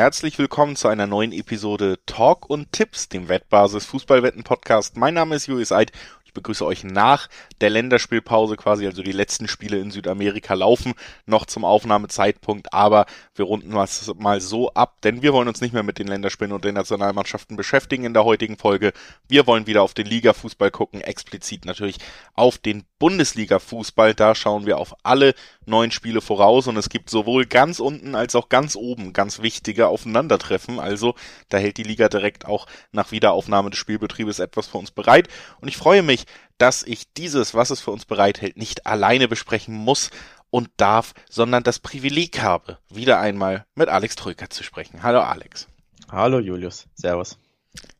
herzlich willkommen zu einer neuen Episode Talk und Tipps, dem Wettbasis Fußballwetten Podcast. Mein Name ist Julius Eid begrüße euch nach der Länderspielpause quasi, also die letzten Spiele in Südamerika laufen noch zum Aufnahmezeitpunkt, aber wir runden was mal so ab, denn wir wollen uns nicht mehr mit den Länderspielen und den Nationalmannschaften beschäftigen in der heutigen Folge. Wir wollen wieder auf den Liga-Fußball gucken, explizit natürlich auf den Bundesliga-Fußball. Da schauen wir auf alle neun Spiele voraus und es gibt sowohl ganz unten als auch ganz oben ganz wichtige Aufeinandertreffen. Also da hält die Liga direkt auch nach Wiederaufnahme des Spielbetriebes etwas für uns bereit und ich freue mich, dass ich dieses, was es für uns bereithält, nicht alleine besprechen muss und darf, sondern das Privileg habe, wieder einmal mit Alex Troika zu sprechen. Hallo Alex. Hallo Julius. Servus.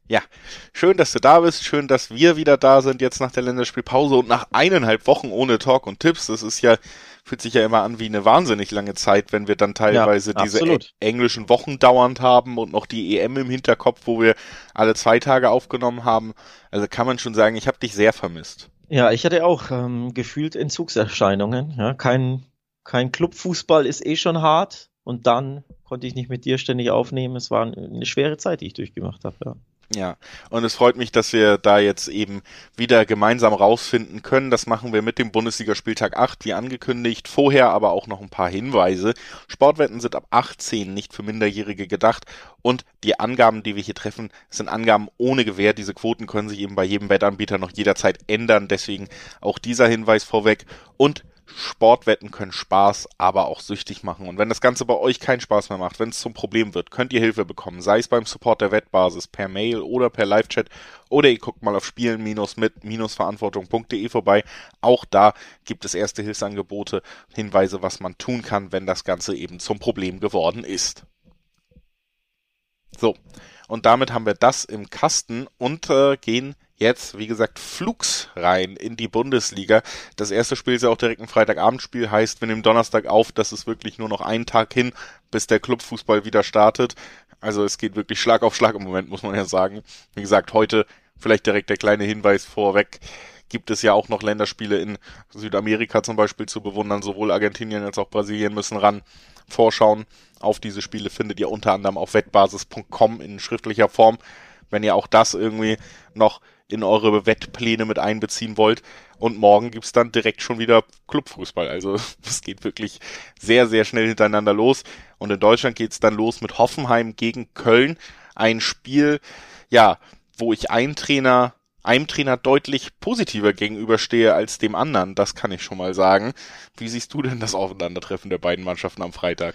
Ja, schön, dass du da bist. Schön, dass wir wieder da sind jetzt nach der Länderspielpause und nach eineinhalb Wochen ohne Talk und Tipps. Das ist ja, fühlt sich ja immer an wie eine wahnsinnig lange Zeit, wenn wir dann teilweise ja, diese englischen Wochen dauernd haben und noch die EM im Hinterkopf, wo wir alle zwei Tage aufgenommen haben. Also kann man schon sagen, ich habe dich sehr vermisst. Ja, ich hatte auch ähm, gefühlt Entzugserscheinungen. Ja, kein, kein Clubfußball ist eh schon hart und dann konnte ich nicht mit dir ständig aufnehmen. Es war eine schwere Zeit, die ich durchgemacht habe. Ja. Ja, und es freut mich, dass wir da jetzt eben wieder gemeinsam rausfinden können. Das machen wir mit dem Bundesligaspieltag 8, wie angekündigt. Vorher aber auch noch ein paar Hinweise. Sportwetten sind ab 18 nicht für Minderjährige gedacht und die Angaben, die wir hier treffen, sind Angaben ohne Gewähr. Diese Quoten können sich eben bei jedem Wettanbieter noch jederzeit ändern. Deswegen auch dieser Hinweis vorweg. Und Sportwetten können Spaß, aber auch süchtig machen. Und wenn das Ganze bei euch keinen Spaß mehr macht, wenn es zum Problem wird, könnt ihr Hilfe bekommen. Sei es beim Support der Wettbasis, per Mail oder per Live-Chat. Oder ihr guckt mal auf spielen-mit-verantwortung.de vorbei. Auch da gibt es erste Hilfsangebote, Hinweise, was man tun kann, wenn das Ganze eben zum Problem geworden ist. So, und damit haben wir das im Kasten und äh, gehen jetzt, wie gesagt, flugs rein in die Bundesliga. Das erste Spiel ist ja auch direkt ein Freitagabendspiel, heißt, wir nehmen Donnerstag auf, das ist wirklich nur noch ein Tag hin, bis der Clubfußball wieder startet. Also es geht wirklich Schlag auf Schlag im Moment, muss man ja sagen. Wie gesagt, heute vielleicht direkt der kleine Hinweis vorweg gibt es ja auch noch Länderspiele in Südamerika zum Beispiel zu bewundern. Sowohl Argentinien als auch Brasilien müssen ran. Vorschauen auf diese Spiele findet ihr unter anderem auf wettbasis.com in schriftlicher Form. Wenn ihr auch das irgendwie noch in eure Wettpläne mit einbeziehen wollt. Und morgen gibt's dann direkt schon wieder Clubfußball. Also es geht wirklich sehr, sehr schnell hintereinander los. Und in Deutschland geht's dann los mit Hoffenheim gegen Köln. Ein Spiel, ja, wo ich einen Trainer einem Trainer deutlich positiver gegenüberstehe als dem anderen, das kann ich schon mal sagen. Wie siehst du denn das Aufeinandertreffen der beiden Mannschaften am Freitag?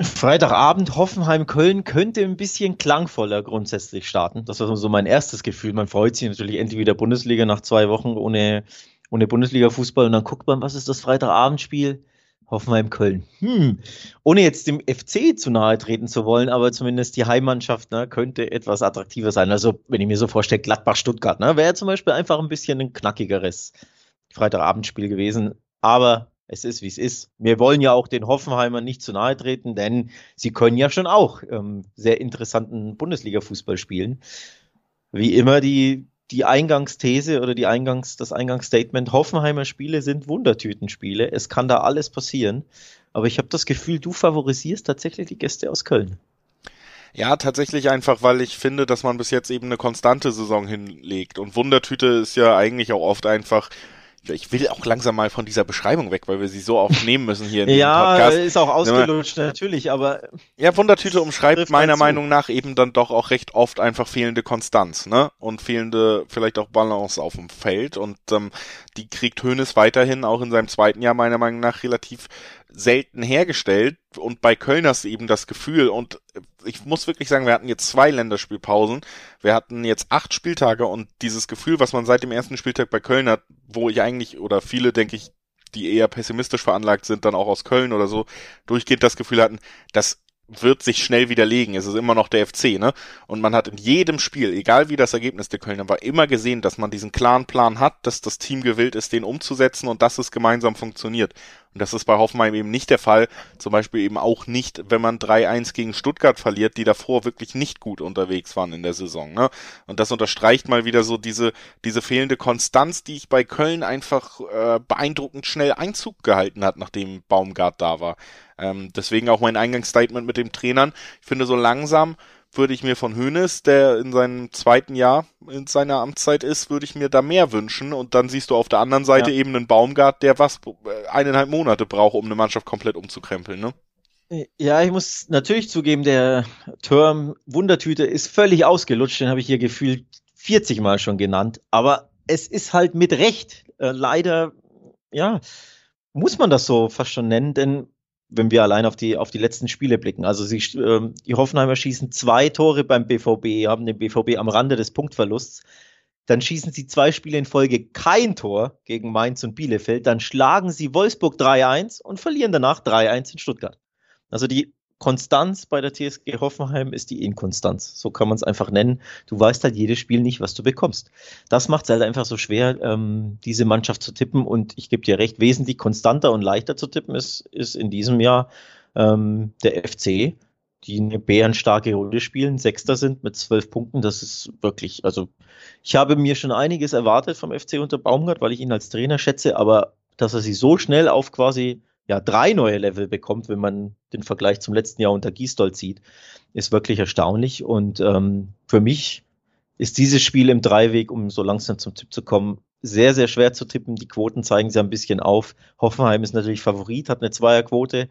Freitagabend Hoffenheim-Köln könnte ein bisschen klangvoller grundsätzlich starten. Das war so mein erstes Gefühl. Man freut sich natürlich endlich wieder Bundesliga nach zwei Wochen ohne, ohne Bundesliga-Fußball und dann guckt man, was ist das Freitagabendspiel? Hoffenheim-Köln. Hm. Ohne jetzt dem FC zu nahe treten zu wollen, aber zumindest die Heimmannschaft ne, könnte etwas attraktiver sein. Also, wenn ich mir so vorstelle, Gladbach-Stuttgart, ne, wäre zum Beispiel einfach ein bisschen ein knackigeres Freitagabendspiel gewesen. Aber es ist, wie es ist. Wir wollen ja auch den Hoffenheimern nicht zu nahe treten, denn sie können ja schon auch ähm, sehr interessanten Bundesliga-Fußball spielen. Wie immer die, die Eingangsthese oder die Eingangs, das Eingangsstatement, Hoffenheimer Spiele sind Wundertütenspiele. Es kann da alles passieren. Aber ich habe das Gefühl, du favorisierst tatsächlich die Gäste aus Köln. Ja, tatsächlich einfach, weil ich finde, dass man bis jetzt eben eine konstante Saison hinlegt. Und Wundertüte ist ja eigentlich auch oft einfach ich will auch langsam mal von dieser Beschreibung weg, weil wir sie so oft nehmen müssen hier in ja, Podcast. Ja, ist auch ausgelutscht, natürlich, aber. Ja, Wundertüte umschreibt meiner Meinung nach eben dann doch auch recht oft einfach fehlende Konstanz, ne? Und fehlende, vielleicht auch Balance auf dem Feld. Und ähm, die kriegt Hönes weiterhin auch in seinem zweiten Jahr meiner Meinung nach relativ selten hergestellt. Und bei Köln hast du eben das Gefühl, und ich muss wirklich sagen, wir hatten jetzt zwei Länderspielpausen. Wir hatten jetzt acht Spieltage und dieses Gefühl, was man seit dem ersten Spieltag bei Köln hat, wo ich eigentlich, oder viele, denke ich, die eher pessimistisch veranlagt sind, dann auch aus Köln oder so, durchgehend das Gefühl hatten, das wird sich schnell widerlegen. Es ist immer noch der FC, ne? Und man hat in jedem Spiel, egal wie das Ergebnis der Kölner war, immer gesehen, dass man diesen klaren Plan hat, dass das Team gewillt ist, den umzusetzen und dass es gemeinsam funktioniert. Und das ist bei Hoffenheim eben nicht der Fall. Zum Beispiel eben auch nicht, wenn man 3-1 gegen Stuttgart verliert, die davor wirklich nicht gut unterwegs waren in der Saison. Ne? Und das unterstreicht mal wieder so diese, diese fehlende Konstanz, die ich bei Köln einfach äh, beeindruckend schnell Einzug gehalten hat, nachdem Baumgart da war. Ähm, deswegen auch mein Eingangsstatement mit dem Trainern. Ich finde so langsam würde ich mir von Hönes, der in seinem zweiten Jahr in seiner Amtszeit ist, würde ich mir da mehr wünschen. Und dann siehst du auf der anderen Seite ja. eben einen Baumgart, der was äh, eineinhalb Monate braucht, um eine Mannschaft komplett umzukrempeln, ne? Ja, ich muss natürlich zugeben, der Term Wundertüte ist völlig ausgelutscht. Den habe ich hier gefühlt 40 Mal schon genannt. Aber es ist halt mit Recht äh, leider, ja, muss man das so fast schon nennen, denn wenn wir allein auf die, auf die letzten Spiele blicken. Also sie, äh, die Hoffenheimer schießen zwei Tore beim BVB, haben den BVB am Rande des Punktverlusts. Dann schießen sie zwei Spiele in Folge kein Tor gegen Mainz und Bielefeld. Dann schlagen sie Wolfsburg 3-1 und verlieren danach 3-1 in Stuttgart. Also die Konstanz bei der TSG Hoffenheim ist die Inkonstanz. So kann man es einfach nennen. Du weißt halt jedes Spiel nicht, was du bekommst. Das macht es halt einfach so schwer, ähm, diese Mannschaft zu tippen. Und ich gebe dir recht, wesentlich konstanter und leichter zu tippen ist, ist in diesem Jahr ähm, der FC, die eine bärenstarke Runde spielen, Sechster sind mit zwölf Punkten. Das ist wirklich, also ich habe mir schon einiges erwartet vom FC unter Baumgart, weil ich ihn als Trainer schätze, aber dass er sie so schnell auf quasi ja, drei neue Level bekommt, wenn man den Vergleich zum letzten Jahr unter Gisdol zieht, ist wirklich erstaunlich. Und ähm, für mich ist dieses Spiel im Dreiweg, um so langsam zum Tipp zu kommen, sehr, sehr schwer zu tippen. Die Quoten zeigen sie ein bisschen auf. Hoffenheim ist natürlich Favorit, hat eine Zweierquote,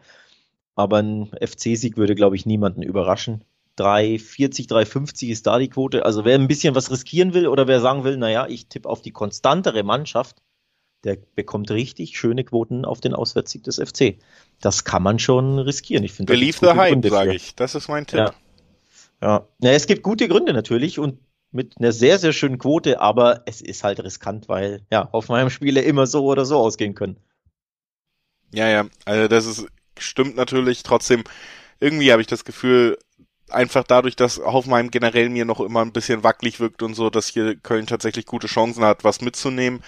aber ein FC-Sieg würde, glaube ich, niemanden überraschen. 3,40, 3,50 ist da die Quote. Also wer ein bisschen was riskieren will oder wer sagen will, naja, ich tippe auf die konstantere Mannschaft, der bekommt richtig schöne Quoten auf den Auswärtssieg des FC. Das kann man schon riskieren. Ich finde, Believe the hype, sage ich. Das ist mein Tipp. Ja. ja. ja, es gibt gute Gründe natürlich und mit einer sehr, sehr schönen Quote, aber es ist halt riskant, weil ja, Hoffenheim-Spiele immer so oder so ausgehen können. Ja, ja, also das ist, stimmt natürlich. Trotzdem, irgendwie habe ich das Gefühl, einfach dadurch, dass Hoffenheim generell mir noch immer ein bisschen wackelig wirkt und so, dass hier Köln tatsächlich gute Chancen hat, was mitzunehmen.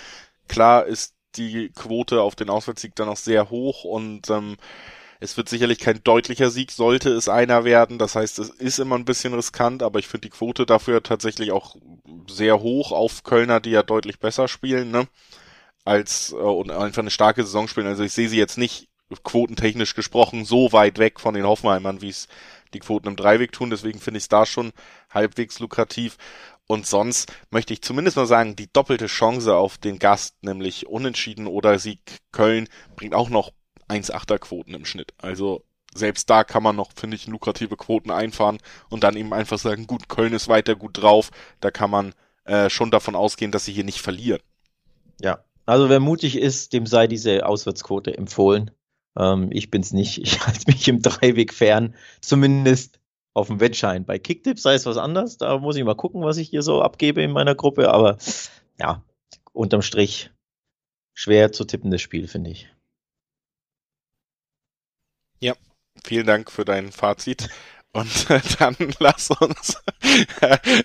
Klar ist die Quote auf den Auswärtssieg dann auch sehr hoch und ähm, es wird sicherlich kein deutlicher Sieg, sollte es einer werden. Das heißt, es ist immer ein bisschen riskant, aber ich finde die Quote dafür tatsächlich auch sehr hoch auf Kölner, die ja deutlich besser spielen, ne? Als äh, und einfach eine starke Saison spielen. Also ich sehe sie jetzt nicht quotentechnisch gesprochen so weit weg von den Hoffenheimern, wie es die Quoten im Dreiweg tun. Deswegen finde ich es da schon halbwegs lukrativ. Und sonst möchte ich zumindest mal sagen, die doppelte Chance auf den Gast, nämlich Unentschieden oder Sieg Köln, bringt auch noch 1,8er Quoten im Schnitt. Also selbst da kann man noch, finde ich, lukrative Quoten einfahren und dann eben einfach sagen, gut, Köln ist weiter gut drauf. Da kann man äh, schon davon ausgehen, dass sie hier nicht verlieren. Ja, also wer mutig ist, dem sei diese Auswärtsquote empfohlen. Ähm, ich bin's nicht. Ich halte mich im Dreiweg fern. Zumindest auf dem Wettschein. Bei Kicktips sei es was anderes. Da muss ich mal gucken, was ich hier so abgebe in meiner Gruppe. Aber ja, unterm Strich schwer zu tippendes Spiel, finde ich. Ja, vielen Dank für dein Fazit. Und äh, dann lass uns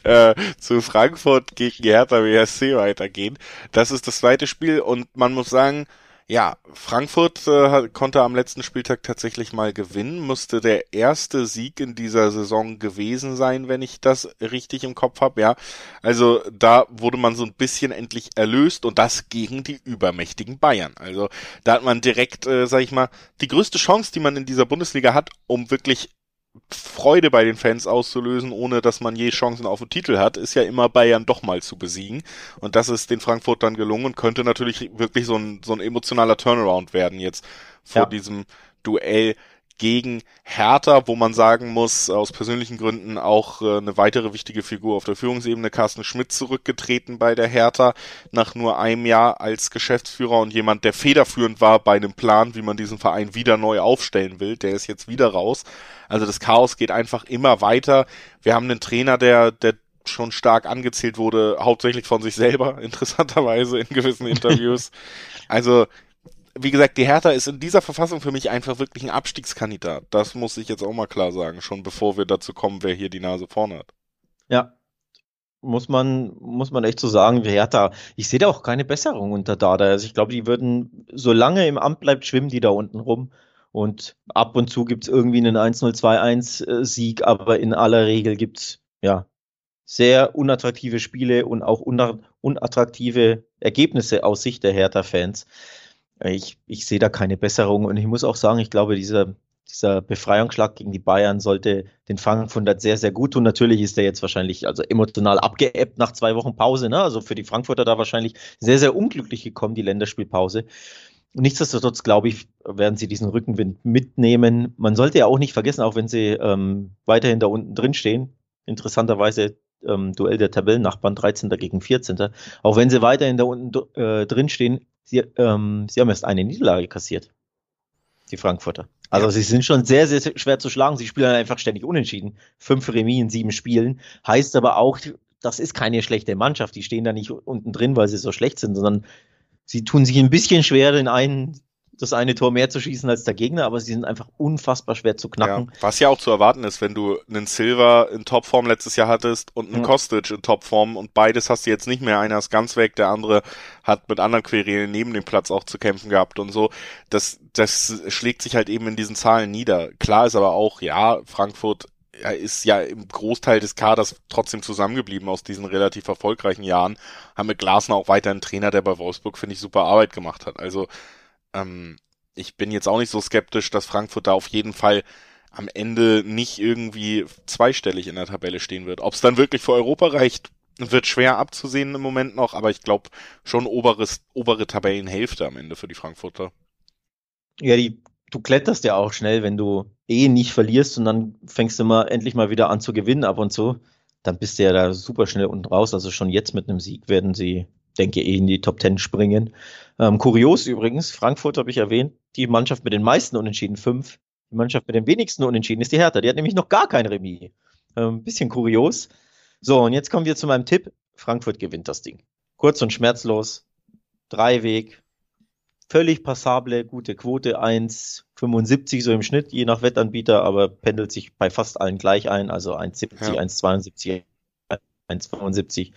äh, zu Frankfurt gegen Hertha BSC weitergehen. Das ist das zweite Spiel und man muss sagen, ja, Frankfurt äh, konnte am letzten Spieltag tatsächlich mal gewinnen, musste der erste Sieg in dieser Saison gewesen sein, wenn ich das richtig im Kopf habe, ja. Also da wurde man so ein bisschen endlich erlöst und das gegen die übermächtigen Bayern. Also da hat man direkt, äh, sag ich mal, die größte Chance, die man in dieser Bundesliga hat, um wirklich Freude bei den Fans auszulösen, ohne dass man je Chancen auf den Titel hat, ist ja immer Bayern doch mal zu besiegen. Und das ist den Frankfurtern gelungen und könnte natürlich wirklich so ein, so ein emotionaler Turnaround werden jetzt vor ja. diesem Duell gegen Hertha, wo man sagen muss, aus persönlichen Gründen auch äh, eine weitere wichtige Figur auf der Führungsebene, Carsten Schmidt, zurückgetreten bei der Hertha nach nur einem Jahr als Geschäftsführer und jemand, der federführend war bei einem Plan, wie man diesen Verein wieder neu aufstellen will, der ist jetzt wieder raus. Also das Chaos geht einfach immer weiter. Wir haben einen Trainer, der, der schon stark angezählt wurde, hauptsächlich von sich selber, interessanterweise in gewissen Interviews. also wie gesagt, die Hertha ist in dieser Verfassung für mich einfach wirklich ein Abstiegskandidat. Das muss ich jetzt auch mal klar sagen, schon bevor wir dazu kommen, wer hier die Nase vorne hat. Ja. muss man, muss man echt so sagen, Hertha, ich sehe da auch keine Besserung unter Dada. Also ich glaube, die würden, solange im Amt bleibt, schwimmen die da unten rum. Und ab und zu gibt es irgendwie einen 1-0-2-1-Sieg, aber in aller Regel gibt es ja sehr unattraktive Spiele und auch unattraktive Ergebnisse aus Sicht der Hertha-Fans. Ich, ich sehe da keine Besserung und ich muss auch sagen, ich glaube, dieser, dieser Befreiungsschlag gegen die Bayern sollte den Frankfurter sehr, sehr gut tun. Natürlich ist der jetzt wahrscheinlich also emotional abgeebbt nach zwei Wochen Pause. Ne? Also für die Frankfurter da wahrscheinlich sehr, sehr unglücklich gekommen, die Länderspielpause. Nichtsdestotrotz, glaube ich, werden sie diesen Rückenwind mitnehmen. Man sollte ja auch nicht vergessen, auch wenn sie ähm, weiterhin da unten drin stehen, interessanterweise ähm, Duell der Tabellennachbarn, 13. gegen 14. Auch wenn sie weiterhin da unten äh, drin stehen, sie, ähm, sie haben erst eine Niederlage kassiert, die Frankfurter. Also ja. sie sind schon sehr, sehr schwer zu schlagen. Sie spielen einfach ständig unentschieden. Fünf Remis in sieben Spielen. Heißt aber auch, das ist keine schlechte Mannschaft. Die stehen da nicht unten drin, weil sie so schlecht sind, sondern sie tun sich ein bisschen schwer, den einen das eine Tor mehr zu schießen als der Gegner, aber sie sind einfach unfassbar schwer zu knacken. Ja, was ja auch zu erwarten ist, wenn du einen Silver in Topform letztes Jahr hattest und einen ja. Kostic in Topform und beides hast du jetzt nicht mehr. Einer ist ganz weg, der andere hat mit anderen Querelen neben dem Platz auch zu kämpfen gehabt und so. Das, das schlägt sich halt eben in diesen Zahlen nieder. Klar ist aber auch, ja, Frankfurt ist ja im Großteil des Kaders trotzdem zusammengeblieben aus diesen relativ erfolgreichen Jahren. Haben mit Glasner auch weiter einen Trainer, der bei Wolfsburg, finde ich, super Arbeit gemacht hat. Also ähm, ich bin jetzt auch nicht so skeptisch, dass Frankfurt da auf jeden Fall am Ende nicht irgendwie zweistellig in der Tabelle stehen wird. Ob es dann wirklich für Europa reicht, wird schwer abzusehen im Moment noch, aber ich glaube schon oberes, obere Tabellenhälfte am Ende für die Frankfurter. Ja, die, du kletterst ja auch schnell, wenn du eh nicht verlierst und dann fängst du mal endlich mal wieder an zu gewinnen ab und zu. Dann bist du ja da super schnell unten raus. Also schon jetzt mit einem Sieg werden sie denke eh in die Top Ten springen. Ähm, kurios übrigens, Frankfurt habe ich erwähnt, die Mannschaft mit den meisten Unentschieden, fünf. Die Mannschaft mit den wenigsten Unentschieden ist die Hertha. Die hat nämlich noch gar kein Remis. Ähm, bisschen kurios. So, und jetzt kommen wir zu meinem Tipp. Frankfurt gewinnt das Ding. Kurz und schmerzlos. Dreiweg. Völlig passable, gute Quote. 1,75 so im Schnitt, je nach Wettanbieter, aber pendelt sich bei fast allen gleich ein. Also 1,70, ja. 1,72, 1,75.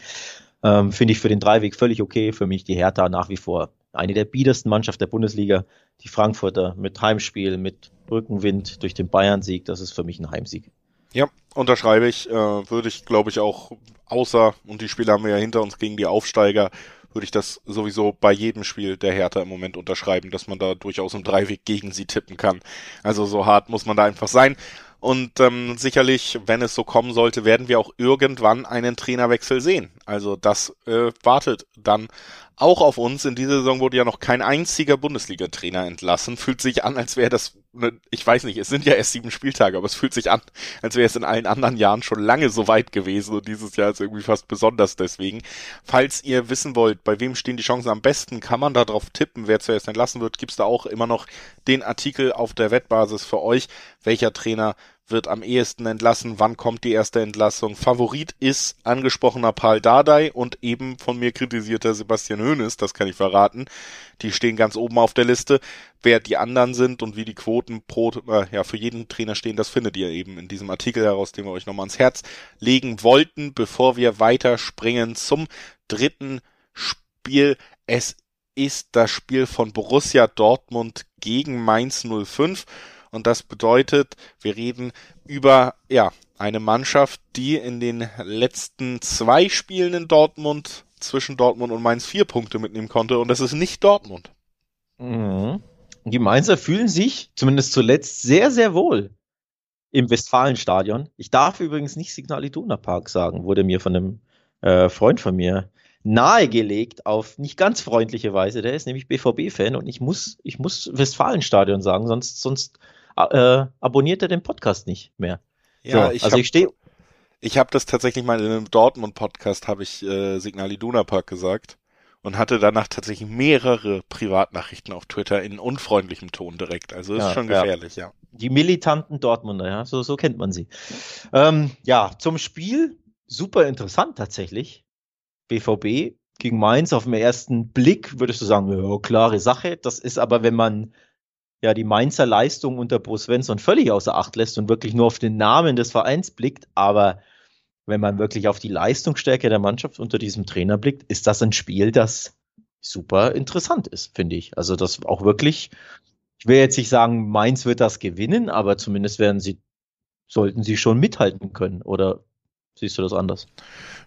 Ähm, Finde ich für den Dreiweg völlig okay. Für mich die Hertha nach wie vor eine der biedersten Mannschaften der Bundesliga. Die Frankfurter mit Heimspiel, mit Rückenwind durch den Bayern-Sieg. Das ist für mich ein Heimsieg. Ja, unterschreibe ich. Äh, würde ich, glaube ich, auch außer, und die Spiele haben wir ja hinter uns gegen die Aufsteiger, würde ich das sowieso bei jedem Spiel der Hertha im Moment unterschreiben, dass man da durchaus im Dreiweg gegen sie tippen kann. Also so hart muss man da einfach sein. Und ähm, sicherlich, wenn es so kommen sollte, werden wir auch irgendwann einen Trainerwechsel sehen. Also das äh, wartet dann auch auf uns. In dieser Saison wurde ja noch kein einziger Bundesliga-Trainer entlassen. Fühlt sich an, als wäre das, ne, ich weiß nicht, es sind ja erst sieben Spieltage, aber es fühlt sich an, als wäre es in allen anderen Jahren schon lange so weit gewesen und dieses Jahr ist irgendwie fast besonders deswegen. Falls ihr wissen wollt, bei wem stehen die Chancen am besten, kann man da drauf tippen, wer zuerst entlassen wird, gibt's da auch immer noch den Artikel auf der Wettbasis für euch, welcher Trainer wird am ehesten entlassen, wann kommt die erste Entlassung. Favorit ist angesprochener Paul Dardai und eben von mir kritisierter Sebastian Hoeneß, das kann ich verraten. Die stehen ganz oben auf der Liste. Wer die anderen sind und wie die Quoten pro, äh, ja, für jeden Trainer stehen, das findet ihr eben in diesem Artikel heraus, den wir euch nochmal ans Herz legen wollten, bevor wir weiter springen zum dritten Spiel. Es ist das Spiel von Borussia Dortmund gegen Mainz 05 und das bedeutet, wir reden über, ja, eine Mannschaft, die in den letzten zwei Spielen in Dortmund zwischen Dortmund und Mainz vier Punkte mitnehmen konnte. Und das ist nicht Dortmund. Mhm. Die Mainzer fühlen sich zumindest zuletzt sehr, sehr wohl im Westfalenstadion. Ich darf übrigens nicht Signal Iduna Park sagen, wurde mir von einem äh, Freund von mir nahegelegt auf nicht ganz freundliche Weise. Der ist nämlich BVB-Fan und ich muss, ich muss Westfalenstadion sagen, sonst, sonst äh, abonniert er den Podcast nicht mehr. Ja, so, ich also hab, ich stehe. Ich habe das tatsächlich mal in einem Dortmund-Podcast, habe ich äh, Signal Iduna Park gesagt und hatte danach tatsächlich mehrere Privatnachrichten auf Twitter in unfreundlichem Ton direkt. Also ist ja, schon gefährlich, ja. ja. Die militanten Dortmunder, ja, so, so kennt man sie. Ähm, ja, zum Spiel super interessant tatsächlich. BVB gegen Mainz auf den ersten Blick würdest du sagen, ja, klare Sache. Das ist aber, wenn man ja die Mainzer Leistung unter Bo Svensson völlig außer Acht lässt und wirklich nur auf den Namen des Vereins blickt, aber wenn man wirklich auf die Leistungsstärke der Mannschaft unter diesem Trainer blickt, ist das ein Spiel, das super interessant ist, finde ich. Also das auch wirklich, ich will jetzt nicht sagen, Mainz wird das gewinnen, aber zumindest werden sie, sollten sie schon mithalten können. Oder siehst du das anders?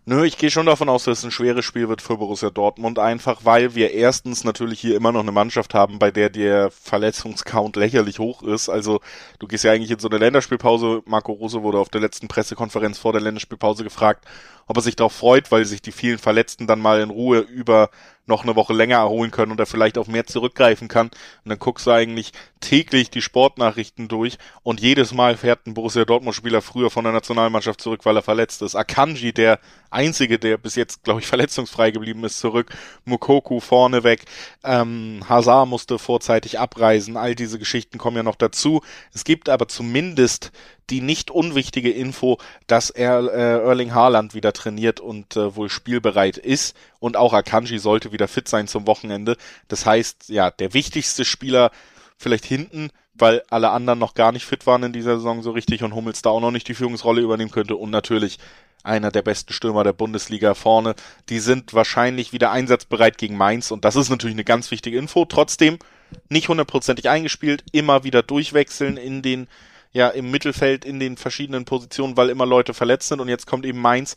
Nö, ich gehe schon davon aus, dass es ein schweres Spiel wird für Borussia Dortmund, einfach weil wir erstens natürlich hier immer noch eine Mannschaft haben, bei der der Verletzungscount lächerlich hoch ist. Also du gehst ja eigentlich in so eine Länderspielpause. Marco Rose wurde auf der letzten Pressekonferenz vor der Länderspielpause gefragt, ob er sich darauf freut, weil sich die vielen Verletzten dann mal in Ruhe über noch eine Woche länger erholen können und er vielleicht auf mehr zurückgreifen kann. Und dann guckst du eigentlich täglich die Sportnachrichten durch und jedes Mal fährt ein Borussia Dortmund-Spieler früher von der Nationalmannschaft zurück, weil er verletzt ist. Akanji, der einzige, der bis jetzt, glaube ich, verletzungsfrei geblieben ist, zurück. Mukoku vorne weg. Ähm, Hazard musste vorzeitig abreisen. All diese Geschichten kommen ja noch dazu. Es gibt aber zumindest die nicht unwichtige Info, dass er äh, Erling Haaland wieder trainiert und äh, wohl spielbereit ist und auch Akanji sollte wieder fit sein zum Wochenende. Das heißt, ja, der wichtigste Spieler vielleicht hinten, weil alle anderen noch gar nicht fit waren in dieser Saison so richtig und Hummels da auch noch nicht die Führungsrolle übernehmen könnte und natürlich einer der besten Stürmer der Bundesliga vorne. Die sind wahrscheinlich wieder einsatzbereit gegen Mainz und das ist natürlich eine ganz wichtige Info. Trotzdem nicht hundertprozentig eingespielt, immer wieder durchwechseln in den ja im Mittelfeld in den verschiedenen Positionen, weil immer Leute verletzt sind und jetzt kommt eben Mainz,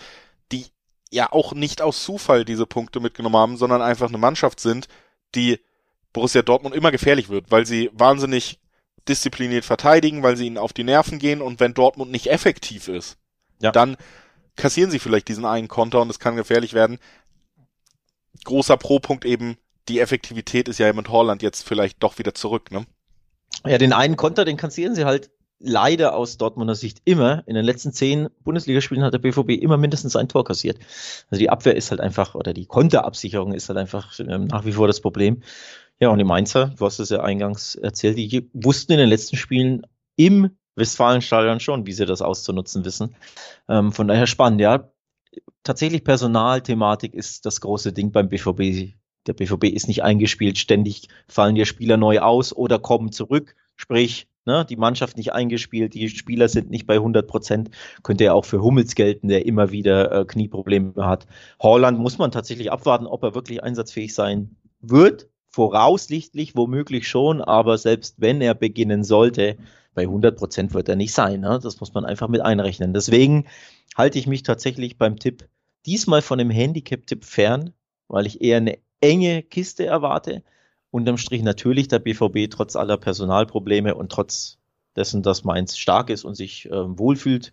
die ja auch nicht aus Zufall diese Punkte mitgenommen haben, sondern einfach eine Mannschaft sind, die Borussia Dortmund immer gefährlich wird, weil sie wahnsinnig diszipliniert verteidigen, weil sie ihnen auf die Nerven gehen und wenn Dortmund nicht effektiv ist, ja. dann kassieren sie vielleicht diesen einen Konter und es kann gefährlich werden. Großer Pro-Punkt eben, die Effektivität ist ja mit Holland jetzt vielleicht doch wieder zurück, ne? Ja, den einen Konter, den kassieren sie halt leider aus Dortmunder Sicht immer. In den letzten zehn Bundesligaspielen hat der BVB immer mindestens ein Tor kassiert. Also die Abwehr ist halt einfach, oder die Konterabsicherung ist halt einfach ähm, nach wie vor das Problem. Ja, und die Mainzer, du hast es ja eingangs erzählt, die wussten in den letzten Spielen im Westfalenstadion schon, wie sie das auszunutzen wissen. Ähm, von daher spannend, ja. Tatsächlich Personalthematik ist das große Ding beim BVB. Der BVB ist nicht eingespielt, ständig fallen dir Spieler neu aus oder kommen zurück. Sprich, ne, die Mannschaft nicht eingespielt, die Spieler sind nicht bei 100 Prozent, könnte ja auch für Hummels gelten, der immer wieder äh, Knieprobleme hat. Holland muss man tatsächlich abwarten, ob er wirklich einsatzfähig sein wird. Voraussichtlich womöglich schon, aber selbst wenn er beginnen sollte, bei 100 Prozent wird er nicht sein. Ne? Das muss man einfach mit einrechnen. Deswegen halte ich mich tatsächlich beim Tipp diesmal von dem Handicap-Tipp fern, weil ich eher eine enge Kiste erwarte unterm Strich natürlich der BVB trotz aller Personalprobleme und trotz dessen, dass Mainz stark ist und sich äh, wohlfühlt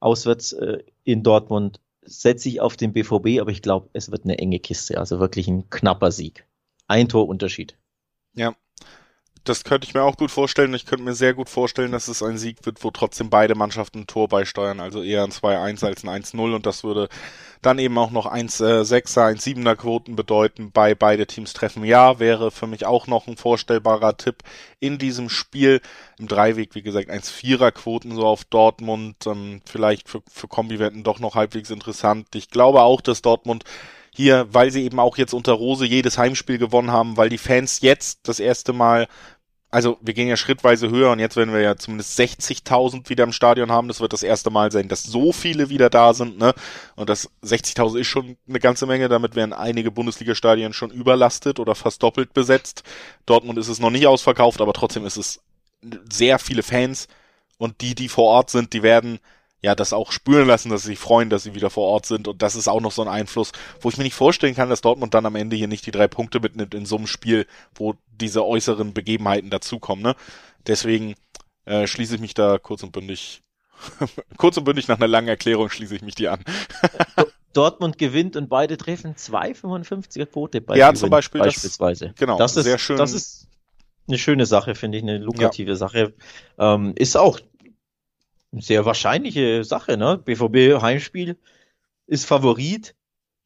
auswärts äh, in Dortmund, setze ich auf den BVB, aber ich glaube, es wird eine enge Kiste, also wirklich ein knapper Sieg. Ein Torunterschied. Ja, das könnte ich mir auch gut vorstellen. Ich könnte mir sehr gut vorstellen, dass es ein Sieg wird, wo trotzdem beide Mannschaften ein Tor beisteuern. Also eher ein 2-1 als ein 1-0 und das würde dann eben auch noch 1-6er, 1-7er Quoten bedeuten bei beide Teams treffen. Ja, wäre für mich auch noch ein vorstellbarer Tipp in diesem Spiel. Im Dreiweg, wie gesagt, 1-4er Quoten so auf Dortmund. Ähm, vielleicht für, für Kombi-Wetten doch noch halbwegs interessant. Ich glaube auch, dass Dortmund hier, weil sie eben auch jetzt unter Rose jedes Heimspiel gewonnen haben, weil die Fans jetzt das erste Mal also wir gehen ja schrittweise höher und jetzt werden wir ja zumindest 60.000 wieder im Stadion haben. Das wird das erste Mal sein, dass so viele wieder da sind. Ne? Und das 60.000 ist schon eine ganze Menge. Damit werden einige Bundesliga-Stadien schon überlastet oder fast doppelt besetzt. Dortmund ist es noch nicht ausverkauft, aber trotzdem ist es sehr viele Fans. Und die, die vor Ort sind, die werden ja, das auch spüren lassen, dass sie sich freuen, dass sie wieder vor Ort sind. Und das ist auch noch so ein Einfluss, wo ich mir nicht vorstellen kann, dass Dortmund dann am Ende hier nicht die drei Punkte mitnimmt in so einem Spiel, wo diese äußeren Begebenheiten dazukommen. Ne? Deswegen äh, schließe ich mich da kurz und bündig, kurz und bündig nach einer langen Erklärung schließe ich mich die an. Dortmund gewinnt und beide treffen 2,55er Quote bei Ja, zum Beispiel beispielsweise. Das, genau, das ist sehr schön. Das ist eine schöne Sache, finde ich, eine lukrative ja. Sache. Ähm, ist auch sehr wahrscheinliche Sache, ne? BVB Heimspiel ist Favorit.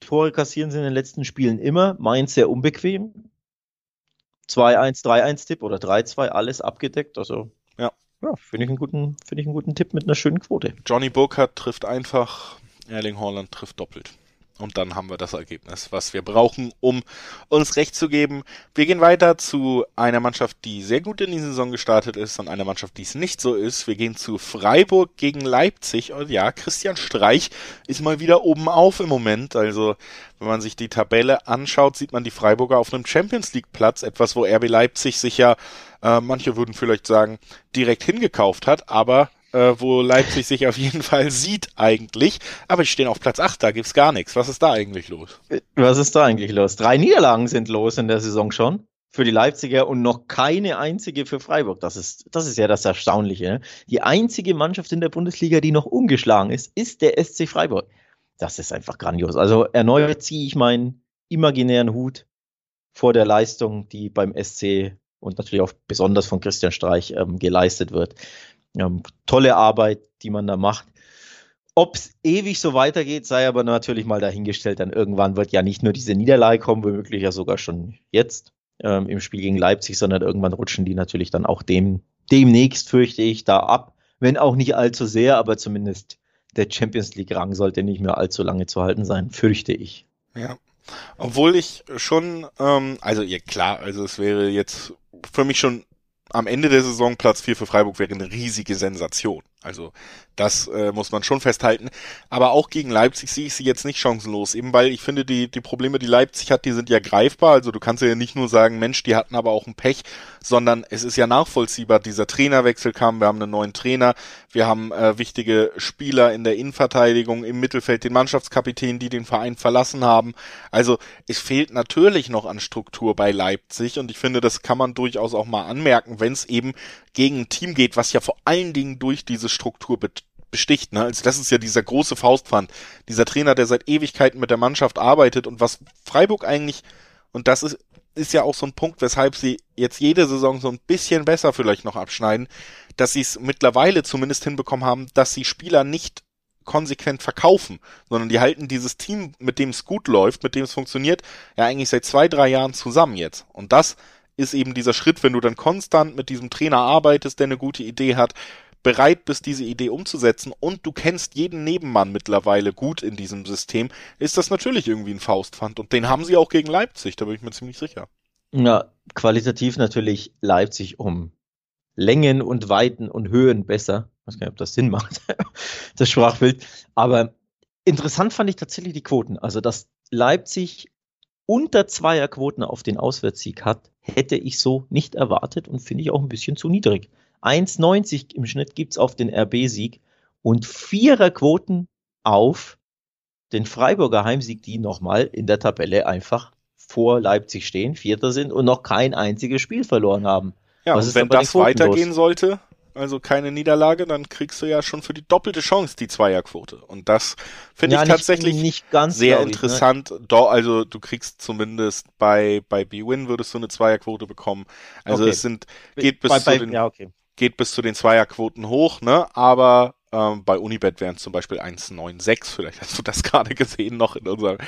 Tore kassieren sie in den letzten Spielen immer. Mainz sehr unbequem. 2-1, 3-1 Tipp oder 3-2, alles abgedeckt. Also, ja, ja finde ich, einen guten, ich einen guten Tipp mit einer schönen Quote. Johnny Burkhardt trifft einfach, Erling Haaland trifft doppelt. Und dann haben wir das Ergebnis, was wir brauchen, um uns recht zu geben. Wir gehen weiter zu einer Mannschaft, die sehr gut in die Saison gestartet ist und einer Mannschaft, die es nicht so ist. Wir gehen zu Freiburg gegen Leipzig und ja, Christian Streich ist mal wieder oben auf im Moment. Also, wenn man sich die Tabelle anschaut, sieht man die Freiburger auf einem Champions League Platz, etwas, wo RB Leipzig sich ja, äh, manche würden vielleicht sagen, direkt hingekauft hat, aber äh, wo Leipzig sich auf jeden Fall sieht eigentlich. Aber die stehen auf Platz 8, da gibt's gar nichts. Was ist da eigentlich los? Was ist da eigentlich los? Drei Niederlagen sind los in der Saison schon für die Leipziger und noch keine einzige für Freiburg. Das ist, das ist ja das Erstaunliche. Ne? Die einzige Mannschaft in der Bundesliga, die noch ungeschlagen ist, ist der SC Freiburg. Das ist einfach grandios. Also erneut ziehe ich meinen imaginären Hut vor der Leistung, die beim SC und natürlich auch besonders von Christian Streich ähm, geleistet wird. Ähm, tolle Arbeit, die man da macht. Ob es ewig so weitergeht, sei aber natürlich mal dahingestellt. Dann irgendwann wird ja nicht nur diese Niederlage kommen, womöglich ja sogar schon jetzt ähm, im Spiel gegen Leipzig, sondern irgendwann rutschen die natürlich dann auch dem, demnächst, fürchte ich, da ab. Wenn auch nicht allzu sehr, aber zumindest der Champions League-Rang sollte nicht mehr allzu lange zu halten sein, fürchte ich. Ja. Obwohl ich schon, ähm, also ja klar, also es wäre jetzt für mich schon am Ende der Saison Platz 4 für Freiburg wäre eine riesige Sensation. Also das äh, muss man schon festhalten. Aber auch gegen Leipzig sehe ich sie jetzt nicht chancenlos, eben weil ich finde, die, die Probleme, die Leipzig hat, die sind ja greifbar. Also du kannst ja nicht nur sagen, Mensch, die hatten aber auch ein Pech, sondern es ist ja nachvollziehbar. Dieser Trainerwechsel kam, wir haben einen neuen Trainer, wir haben äh, wichtige Spieler in der Innenverteidigung, im Mittelfeld den Mannschaftskapitän, die den Verein verlassen haben. Also es fehlt natürlich noch an Struktur bei Leipzig und ich finde, das kann man durchaus auch mal anmerken, wenn es eben gegen ein Team geht, was ja vor allen Dingen durch diese Struktur besticht. Ne? Also das ist ja dieser große Faustpfand. Dieser Trainer, der seit Ewigkeiten mit der Mannschaft arbeitet und was Freiburg eigentlich, und das ist, ist ja auch so ein Punkt, weshalb sie jetzt jede Saison so ein bisschen besser vielleicht noch abschneiden, dass sie es mittlerweile zumindest hinbekommen haben, dass sie Spieler nicht konsequent verkaufen, sondern die halten dieses Team, mit dem es gut läuft, mit dem es funktioniert, ja eigentlich seit zwei, drei Jahren zusammen jetzt. Und das ist eben dieser Schritt, wenn du dann konstant mit diesem Trainer arbeitest, der eine gute Idee hat, bereit bist, diese Idee umzusetzen und du kennst jeden Nebenmann mittlerweile gut in diesem System, ist das natürlich irgendwie ein Faustpfand. Und den haben sie auch gegen Leipzig, da bin ich mir ziemlich sicher. Ja, qualitativ natürlich Leipzig um Längen und Weiten und Höhen besser. Ich weiß gar nicht, ob das Sinn macht, das Sprachbild. Aber interessant fand ich tatsächlich die Quoten. Also, dass Leipzig unter Zweierquoten auf den Auswärtssieg hat, hätte ich so nicht erwartet und finde ich auch ein bisschen zu niedrig. 1,90 im Schnitt gibt es auf den RB-Sieg und Viererquoten auf den Freiburger Heimsieg, die nochmal in der Tabelle einfach vor Leipzig stehen, Vierter sind und noch kein einziges Spiel verloren haben. Ja, Was und wenn das weitergehen los? sollte, also keine Niederlage, dann kriegst du ja schon für die doppelte Chance die Zweierquote. Und das finde ja, ich tatsächlich nicht ganz, sehr interessant. Ich, ne? Do, also du kriegst zumindest bei, bei B-Win würdest du eine Zweierquote bekommen. Also okay. es sind, geht bis bei, zu den, ja, okay geht bis zu den Zweierquoten hoch, ne? Aber ähm, bei Unibet wären es zum Beispiel 1,96, vielleicht hast du das gerade gesehen noch in unserem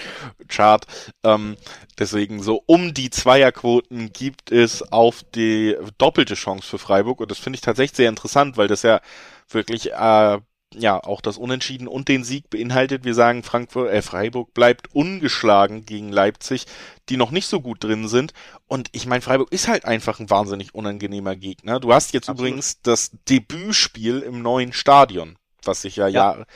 Chart. Ähm, deswegen so um die Zweierquoten gibt es auf die doppelte Chance für Freiburg und das finde ich tatsächlich sehr interessant, weil das ja wirklich äh, ja auch das Unentschieden und den Sieg beinhaltet. Wir sagen, Frankfurt, äh, Freiburg bleibt ungeschlagen gegen Leipzig, die noch nicht so gut drin sind. Und ich meine, Freiburg ist halt einfach ein wahnsinnig unangenehmer Gegner. Du hast jetzt Absolut. übrigens das Debütspiel im neuen Stadion, was sich ja, ja. Jahre,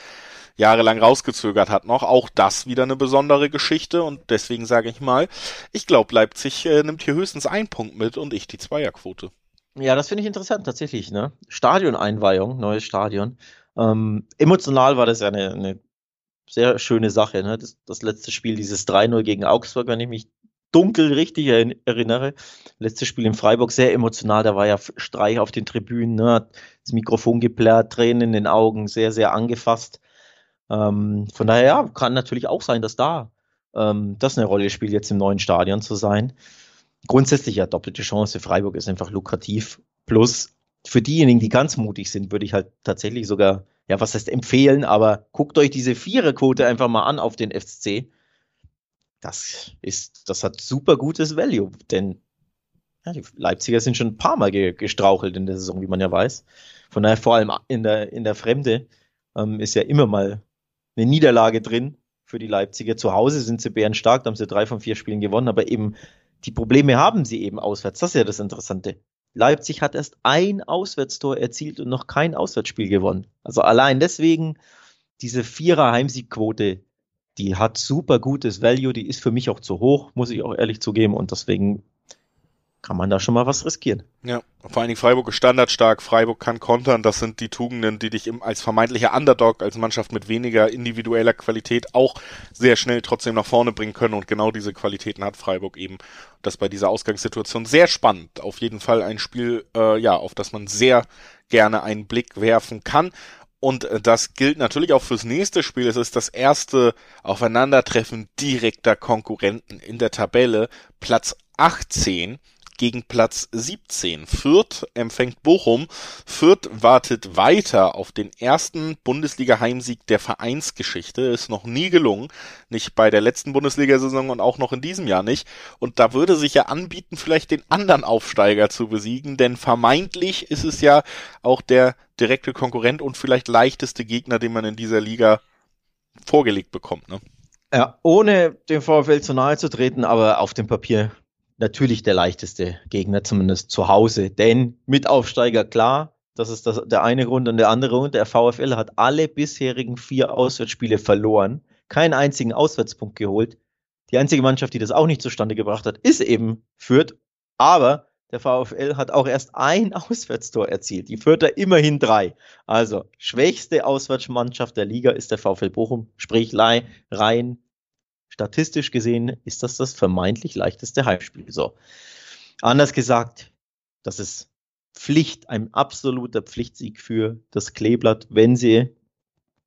jahrelang rausgezögert hat noch. Auch das wieder eine besondere Geschichte und deswegen sage ich mal, ich glaube, Leipzig äh, nimmt hier höchstens einen Punkt mit und ich die Zweierquote. Ja, das finde ich interessant tatsächlich, ne? Stadioneinweihung, neues Stadion. Ähm, emotional war das ja eine, eine sehr schöne Sache. Ne? Das, das letzte Spiel, dieses 3-0 gegen Augsburg, wenn ich mich dunkel richtig erinnere. Letztes Spiel in Freiburg, sehr emotional. Da war ja Streich auf den Tribünen, ne? das Mikrofon geplärrt, Tränen in den Augen, sehr, sehr angefasst. Ähm, von daher ja, kann natürlich auch sein, dass da ähm, das eine Rolle spielt, jetzt im neuen Stadion zu sein. Grundsätzlich ja doppelte Chance. Freiburg ist einfach lukrativ. Plus für diejenigen, die ganz mutig sind, würde ich halt tatsächlich sogar, ja, was heißt empfehlen, aber guckt euch diese Viererquote einfach mal an auf den FCC. Das ist, das hat super gutes Value, denn ja, die Leipziger sind schon ein paar Mal ge gestrauchelt in der Saison, wie man ja weiß. Von daher vor allem in der, in der Fremde ähm, ist ja immer mal eine Niederlage drin für die Leipziger. Zu Hause sind sie bärenstark, da haben sie drei von vier Spielen gewonnen, aber eben die Probleme haben sie eben auswärts. Das ist ja das Interessante. Leipzig hat erst ein Auswärtstor erzielt und noch kein Auswärtsspiel gewonnen. Also allein deswegen diese Vierer Heimsiegquote, die hat super gutes Value, die ist für mich auch zu hoch, muss ich auch ehrlich zugeben und deswegen kann man da schon mal was riskieren. Ja, vor allen Dingen Freiburg ist standardstark, Freiburg kann kontern, das sind die Tugenden, die dich als vermeintlicher Underdog, als Mannschaft mit weniger individueller Qualität auch sehr schnell trotzdem nach vorne bringen können und genau diese Qualitäten hat Freiburg eben. Das bei dieser Ausgangssituation sehr spannend. Auf jeden Fall ein Spiel, äh, ja, auf das man sehr gerne einen Blick werfen kann. Und äh, das gilt natürlich auch fürs nächste Spiel. Es ist das erste Aufeinandertreffen direkter Konkurrenten in der Tabelle. Platz 18 gegen Platz 17. Fürth empfängt Bochum. Fürth wartet weiter auf den ersten Bundesliga-Heimsieg der Vereinsgeschichte. Ist noch nie gelungen. Nicht bei der letzten Bundesliga-Saison und auch noch in diesem Jahr nicht. Und da würde sich ja anbieten, vielleicht den anderen Aufsteiger zu besiegen, denn vermeintlich ist es ja auch der direkte Konkurrent und vielleicht leichteste Gegner, den man in dieser Liga vorgelegt bekommt. Ne? Ja, ohne dem VfL zu nahe zu treten, aber auf dem Papier natürlich der leichteste Gegner, zumindest zu Hause. Denn mit Aufsteiger klar, das ist das, der eine Grund und der andere Grund. Der VfL hat alle bisherigen vier Auswärtsspiele verloren, keinen einzigen Auswärtspunkt geholt. Die einzige Mannschaft, die das auch nicht zustande gebracht hat, ist eben Fürth. Aber der VfL hat auch erst ein Auswärtstor erzielt. Die Fürther immerhin drei. Also schwächste Auswärtsmannschaft der Liga ist der VfL Bochum. Sprich rein statistisch gesehen ist das das vermeintlich leichteste Heimspiel. So. Anders gesagt, das ist Pflicht, ein absoluter Pflichtsieg für das Kleeblatt, wenn sie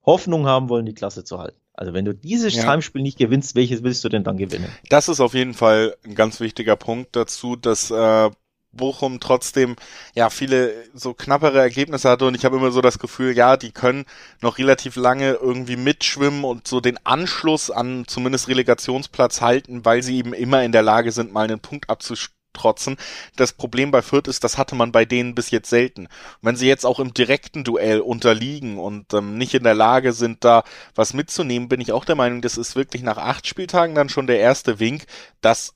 Hoffnung haben wollen, die Klasse zu halten. Also wenn du dieses ja. Heimspiel nicht gewinnst, welches willst du denn dann gewinnen? Das ist auf jeden Fall ein ganz wichtiger Punkt dazu, dass äh, Bochum trotzdem ja viele so knappere Ergebnisse hatte und ich habe immer so das Gefühl, ja, die können noch relativ lange irgendwie mitschwimmen und so den Anschluss an zumindest Relegationsplatz halten, weil sie eben immer in der Lage sind, mal einen Punkt abzutrotzen. Das Problem bei Fürth ist, das hatte man bei denen bis jetzt selten. Und wenn sie jetzt auch im direkten Duell unterliegen und ähm, nicht in der Lage sind, da was mitzunehmen, bin ich auch der Meinung, das ist wirklich nach acht Spieltagen dann schon der erste Wink, dass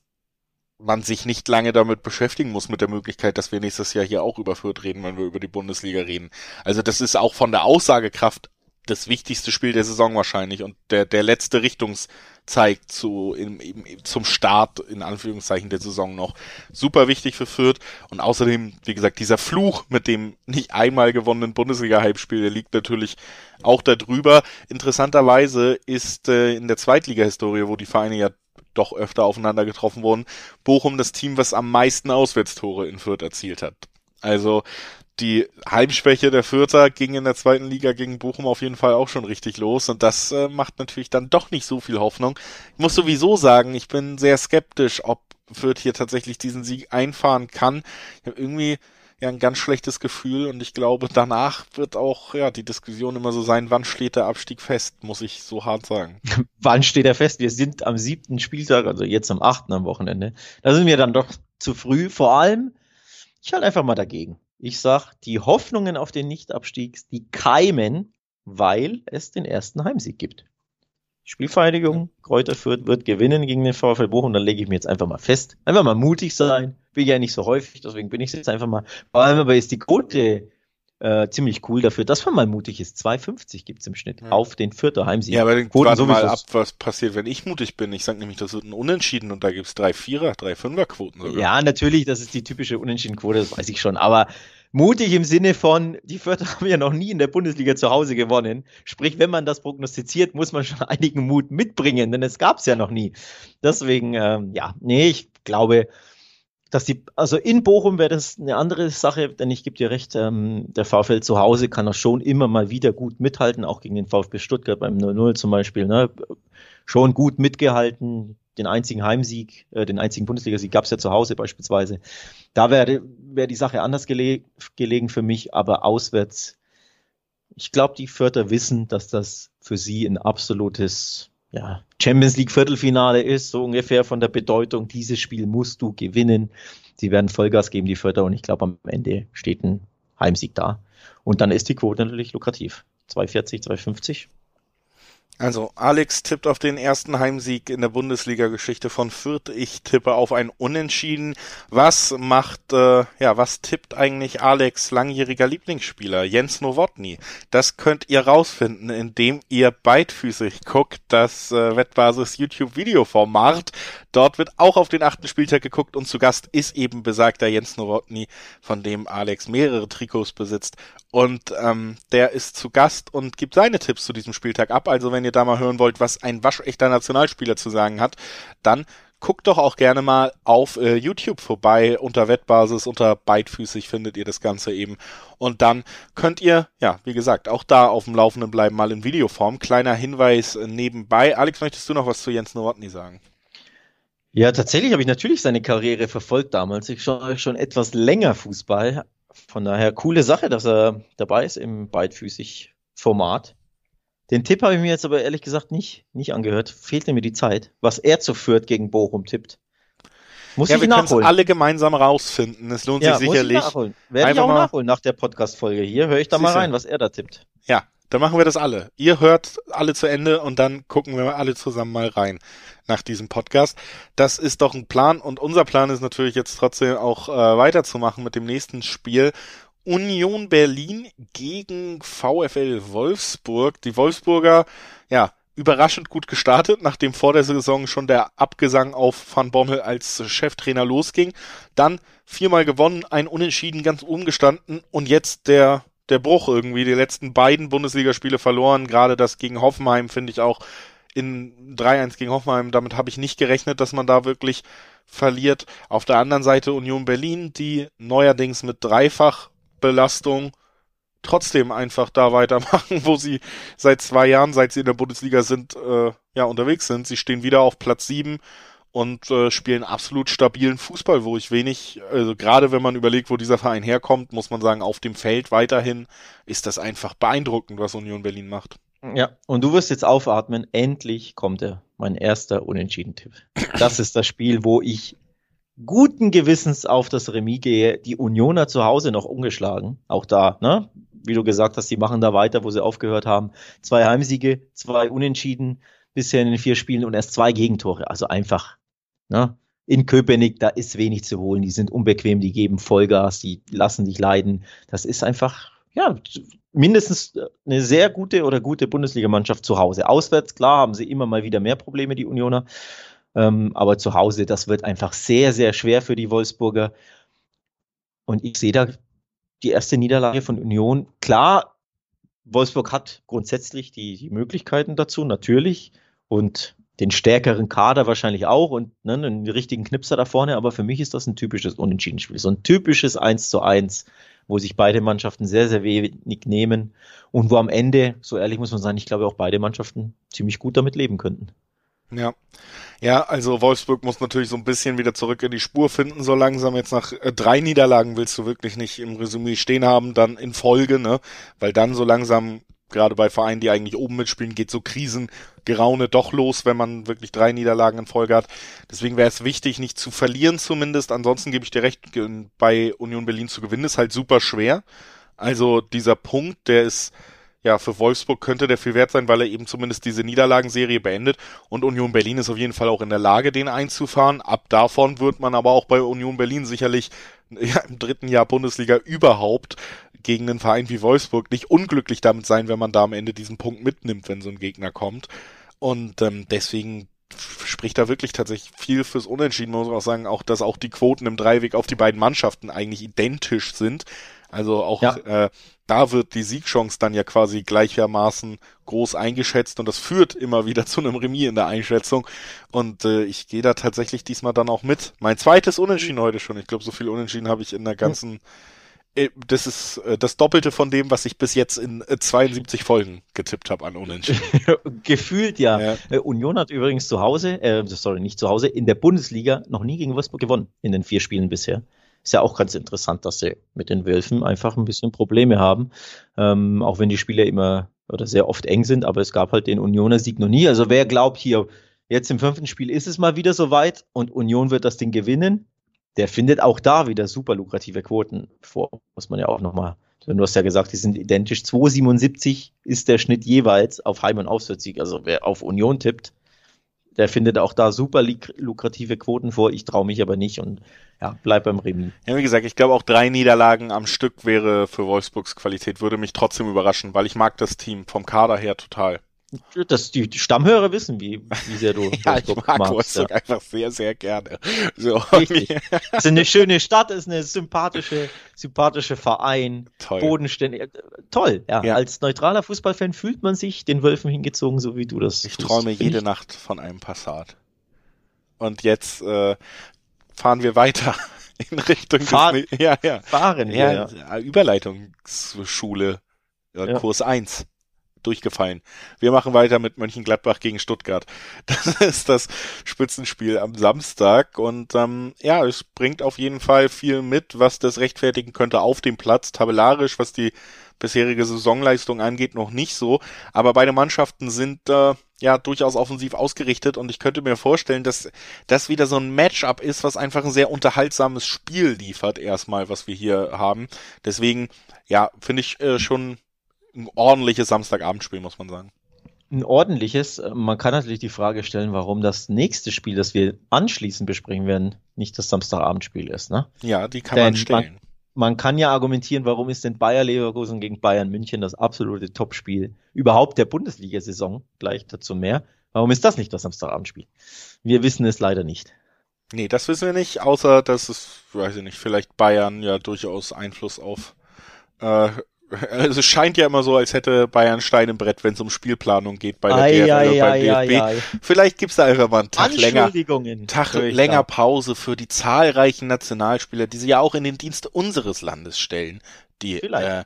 man sich nicht lange damit beschäftigen muss mit der Möglichkeit, dass wir nächstes Jahr hier auch überführt reden, wenn wir über die Bundesliga reden. Also das ist auch von der Aussagekraft das wichtigste Spiel der Saison wahrscheinlich und der, der letzte Richtungszeig zu, im, im, zum Start in Anführungszeichen der Saison noch super wichtig für Fürth und außerdem, wie gesagt, dieser Fluch mit dem nicht einmal gewonnenen Bundesliga-Halbspiel, der liegt natürlich auch da drüber. Interessanterweise ist äh, in der Zweitliga-Historie, wo die Vereine ja doch öfter aufeinander getroffen wurden. Bochum das Team, was am meisten Auswärtstore in Fürth erzielt hat. Also die Heimschwäche der Fürther ging in der zweiten Liga gegen Bochum auf jeden Fall auch schon richtig los und das äh, macht natürlich dann doch nicht so viel Hoffnung. Ich muss sowieso sagen, ich bin sehr skeptisch, ob Fürth hier tatsächlich diesen Sieg einfahren kann. Ich habe irgendwie ja ein ganz schlechtes Gefühl und ich glaube, danach wird auch ja die Diskussion immer so sein, wann steht der Abstieg fest, muss ich so hart sagen. wann steht er fest? Wir sind am siebten Spieltag, also jetzt am achten am Wochenende. Da sind wir dann doch zu früh. Vor allem, ich halte einfach mal dagegen. Ich sag, die Hoffnungen auf den Nichtabstieg, die keimen, weil es den ersten Heimsieg gibt. Spielvereinigung, Kräuter Fürth wird gewinnen gegen den VfL Bochum, dann lege ich mir jetzt einfach mal fest. Einfach mal mutig sein. Bin ja nicht so häufig, deswegen bin ich jetzt einfach mal. Vor allem aber ist die Quote äh, ziemlich cool dafür, dass man mal mutig ist. 2,50 gibt's im Schnitt ja. auf den vierter Heimsieg. Ja, aber dann warte mal ab, was passiert, wenn ich mutig bin. Ich sage nämlich, das wird ein Unentschieden und da gibt's drei Vierer, drei Fünfer Quoten sogar. Ja, natürlich, das ist die typische Unentschieden-Quote, das weiß ich schon. Aber Mutig im Sinne von, die Fürther haben ja noch nie in der Bundesliga zu Hause gewonnen. Sprich, wenn man das prognostiziert, muss man schon einigen Mut mitbringen, denn es gab es ja noch nie. Deswegen, ähm, ja, nee, ich glaube, dass die, also in Bochum wäre das eine andere Sache, denn ich gebe dir recht, ähm, der VfL zu Hause kann er schon immer mal wieder gut mithalten, auch gegen den VfB Stuttgart beim 0-0 zum Beispiel, ne? Schon gut mitgehalten, den einzigen Heimsieg, äh, den einzigen Bundesligasieg gab es ja zu Hause beispielsweise. Da wäre wär die Sache anders gele gelegen für mich, aber auswärts, ich glaube, die Vierter wissen, dass das für sie ein absolutes ja, Champions League Viertelfinale ist, so ungefähr von der Bedeutung. Dieses Spiel musst du gewinnen. Sie werden Vollgas geben, die Vierter, und ich glaube, am Ende steht ein Heimsieg da. Und dann ist die Quote natürlich lukrativ. 240, 250. Also Alex tippt auf den ersten Heimsieg in der Bundesliga-Geschichte von Fürth. Ich tippe auf ein Unentschieden. Was macht, äh, ja, was tippt eigentlich Alex langjähriger Lieblingsspieler Jens Nowotny? Das könnt ihr rausfinden, indem ihr beidfüßig guckt, das äh, Wettbasis YouTube-Videoformat. Dort wird auch auf den achten Spieltag geguckt und zu Gast ist eben besagter Jens Nowotny, von dem Alex mehrere Trikots besitzt. Und ähm, der ist zu Gast und gibt seine Tipps zu diesem Spieltag ab. Also wenn ihr da mal hören wollt, was ein waschechter Nationalspieler zu sagen hat, dann guckt doch auch gerne mal auf äh, YouTube vorbei. Unter Wettbasis, unter beidfüßig findet ihr das Ganze eben. Und dann könnt ihr, ja, wie gesagt, auch da auf dem Laufenden bleiben, mal in Videoform. Kleiner Hinweis äh, nebenbei. Alex, möchtest du noch was zu Jens Nowotny sagen? Ja, tatsächlich habe ich natürlich seine Karriere verfolgt damals. Ich schaue schon etwas länger Fußball, von daher coole Sache, dass er dabei ist im beidfüßig Format. Den Tipp habe ich mir jetzt aber ehrlich gesagt nicht, nicht angehört. Fehlte mir die Zeit. Was er zu Fürth gegen Bochum tippt. Muss ja, ich wir können alle gemeinsam rausfinden. Es lohnt ja, sich sicherlich. Muss ich nachholen. Werde ich auch nachholen nach der Podcast-Folge hier. Höre ich da mal rein, was er da tippt. Ja, dann machen wir das alle. Ihr hört alle zu Ende und dann gucken wir alle zusammen mal rein nach diesem Podcast. Das ist doch ein Plan und unser Plan ist natürlich jetzt trotzdem auch äh, weiterzumachen mit dem nächsten Spiel. Union Berlin gegen VfL Wolfsburg. Die Wolfsburger, ja, überraschend gut gestartet, nachdem vor der Saison schon der Abgesang auf Van Bommel als Cheftrainer losging. Dann viermal gewonnen, ein Unentschieden ganz umgestanden und jetzt der der Bruch irgendwie. Die letzten beiden Bundesligaspiele verloren, gerade das gegen Hoffenheim finde ich auch in 3-1 gegen Hoffenheim. Damit habe ich nicht gerechnet, dass man da wirklich verliert. Auf der anderen Seite Union Berlin, die neuerdings mit Dreifachbelastung trotzdem einfach da weitermachen, wo sie seit zwei Jahren, seit sie in der Bundesliga sind, äh, ja unterwegs sind. Sie stehen wieder auf Platz sieben und äh, spielen absolut stabilen Fußball, wo ich wenig, also gerade wenn man überlegt, wo dieser Verein herkommt, muss man sagen, auf dem Feld weiterhin ist das einfach beeindruckend, was Union Berlin macht. Ja, und du wirst jetzt aufatmen, endlich kommt er, mein erster Unentschieden-Tipp. Das ist das Spiel, wo ich guten Gewissens auf das Remis gehe. Die Unioner zu Hause noch ungeschlagen, auch da, ne? Wie du gesagt hast, die machen da weiter, wo sie aufgehört haben. Zwei Heimsiege, zwei Unentschieden bisher in den vier Spielen und erst zwei Gegentore. Also einfach Ne? In Köpenick, da ist wenig zu holen. Die sind unbequem, die geben Vollgas, die lassen dich leiden. Das ist einfach, ja, mindestens eine sehr gute oder gute Bundesligamannschaft zu Hause. Auswärts, klar, haben sie immer mal wieder mehr Probleme, die Unioner. Ähm, aber zu Hause, das wird einfach sehr, sehr schwer für die Wolfsburger. Und ich sehe da die erste Niederlage von Union. Klar, Wolfsburg hat grundsätzlich die, die Möglichkeiten dazu, natürlich. Und den stärkeren Kader wahrscheinlich auch und ne, einen richtigen Knipser da vorne, aber für mich ist das ein typisches Unentschieden-Spiel. So ein typisches 1 zu 1, wo sich beide Mannschaften sehr, sehr wenig nehmen und wo am Ende, so ehrlich muss man sagen, ich glaube auch beide Mannschaften ziemlich gut damit leben könnten. Ja. Ja, also Wolfsburg muss natürlich so ein bisschen wieder zurück in die Spur finden, so langsam. Jetzt nach äh, drei Niederlagen willst du wirklich nicht im Resümee stehen haben, dann in Folge, ne? Weil dann so langsam gerade bei Vereinen, die eigentlich oben mitspielen, geht so Krisengeraune doch los, wenn man wirklich drei Niederlagen in Folge hat. Deswegen wäre es wichtig, nicht zu verlieren zumindest. Ansonsten gebe ich dir recht, bei Union Berlin zu gewinnen ist halt super schwer. Also dieser Punkt, der ist ja für Wolfsburg könnte der viel wert sein, weil er eben zumindest diese Niederlagenserie beendet. Und Union Berlin ist auf jeden Fall auch in der Lage, den einzufahren. Ab davon wird man aber auch bei Union Berlin sicherlich ja, im dritten Jahr Bundesliga überhaupt gegen einen Verein wie Wolfsburg nicht unglücklich damit sein, wenn man da am Ende diesen Punkt mitnimmt, wenn so ein Gegner kommt. Und ähm, deswegen spricht da wirklich tatsächlich viel fürs Unentschieden. Man muss auch sagen, auch dass auch die Quoten im Dreiweg auf die beiden Mannschaften eigentlich identisch sind. Also auch ja. äh, da wird die Siegchance dann ja quasi gleichermaßen groß eingeschätzt und das führt immer wieder zu einem Remis in der Einschätzung. Und äh, ich gehe da tatsächlich diesmal dann auch mit. Mein zweites Unentschieden heute schon. Ich glaube, so viel Unentschieden habe ich in der ganzen das ist äh, das Doppelte von dem, was ich bis jetzt in 72 äh, Folgen getippt habe an Unentschieden. Gefühlt ja. ja. Union hat übrigens zu Hause, äh, sorry, nicht zu Hause, in der Bundesliga noch nie gegen Wolfsburg gewonnen in den vier Spielen bisher. Ist ja auch ganz interessant, dass sie mit den Wölfen einfach ein bisschen Probleme haben. Ähm, auch wenn die Spiele immer oder sehr oft eng sind, aber es gab halt den Unioner Sieg noch nie. Also wer glaubt hier, jetzt im fünften Spiel ist es mal wieder soweit und Union wird das Ding gewinnen, der findet auch da wieder super lukrative Quoten vor, muss man ja auch nochmal Du hast ja gesagt, die sind identisch. 2,77 ist der Schnitt jeweils auf Heim- und Auswärtssieg. Also wer auf Union tippt, der findet auch da super lukrative Quoten vor. Ich traue mich aber nicht und ja, bleib beim Remis. Ja, wie gesagt, ich glaube auch drei Niederlagen am Stück wäre für Wolfsburgs Qualität, würde mich trotzdem überraschen, weil ich mag das Team vom Kader her total. Das, die, die Stammhörer wissen, wie, wie sehr du ja, ich mag magst, Wolfsburg ja. einfach sehr, sehr gerne. So. Richtig. es ist eine schöne Stadt, es ist eine sympathische, sympathische Verein, toll. bodenständig. Toll, ja. ja. Als neutraler Fußballfan fühlt man sich den Wölfen hingezogen, so wie du das Ich tust, träume jede ich. Nacht von einem Passat. Und jetzt äh, fahren wir weiter in Richtung Fahr ja, ja. Fahren, ja, ja. Überleitungsschule, ja. Kurs 1 durchgefallen. Wir machen weiter mit Mönchengladbach gegen Stuttgart. Das ist das Spitzenspiel am Samstag und ähm, ja, es bringt auf jeden Fall viel mit, was das rechtfertigen könnte auf dem Platz, tabellarisch, was die bisherige Saisonleistung angeht, noch nicht so. Aber beide Mannschaften sind äh, ja durchaus offensiv ausgerichtet und ich könnte mir vorstellen, dass das wieder so ein Matchup ist, was einfach ein sehr unterhaltsames Spiel liefert, erstmal, was wir hier haben. Deswegen, ja, finde ich äh, schon ein ordentliches Samstagabendspiel, muss man sagen. Ein ordentliches. Man kann natürlich die Frage stellen, warum das nächste Spiel, das wir anschließend besprechen werden, nicht das Samstagabendspiel ist. Ne? Ja, die kann Denn man stellen. Man, man kann ja argumentieren, warum ist denn Bayer Leverkusen gegen Bayern München das absolute Topspiel überhaupt der Bundesliga-Saison? Gleich dazu mehr. Warum ist das nicht das Samstagabendspiel? Wir wissen es leider nicht. Nee, das wissen wir nicht, außer dass es, weiß ich nicht, vielleicht Bayern ja durchaus Einfluss auf äh, also es scheint ja immer so, als hätte Bayern Stein im Brett, wenn es um Spielplanung geht bei der DFL ei, beim ei, DFB. Ei, Vielleicht gibt's da einfach mal einen Tag länger, Tag länger Pause für die zahlreichen Nationalspieler, die sie ja auch in den Dienst unseres Landes stellen, die äh,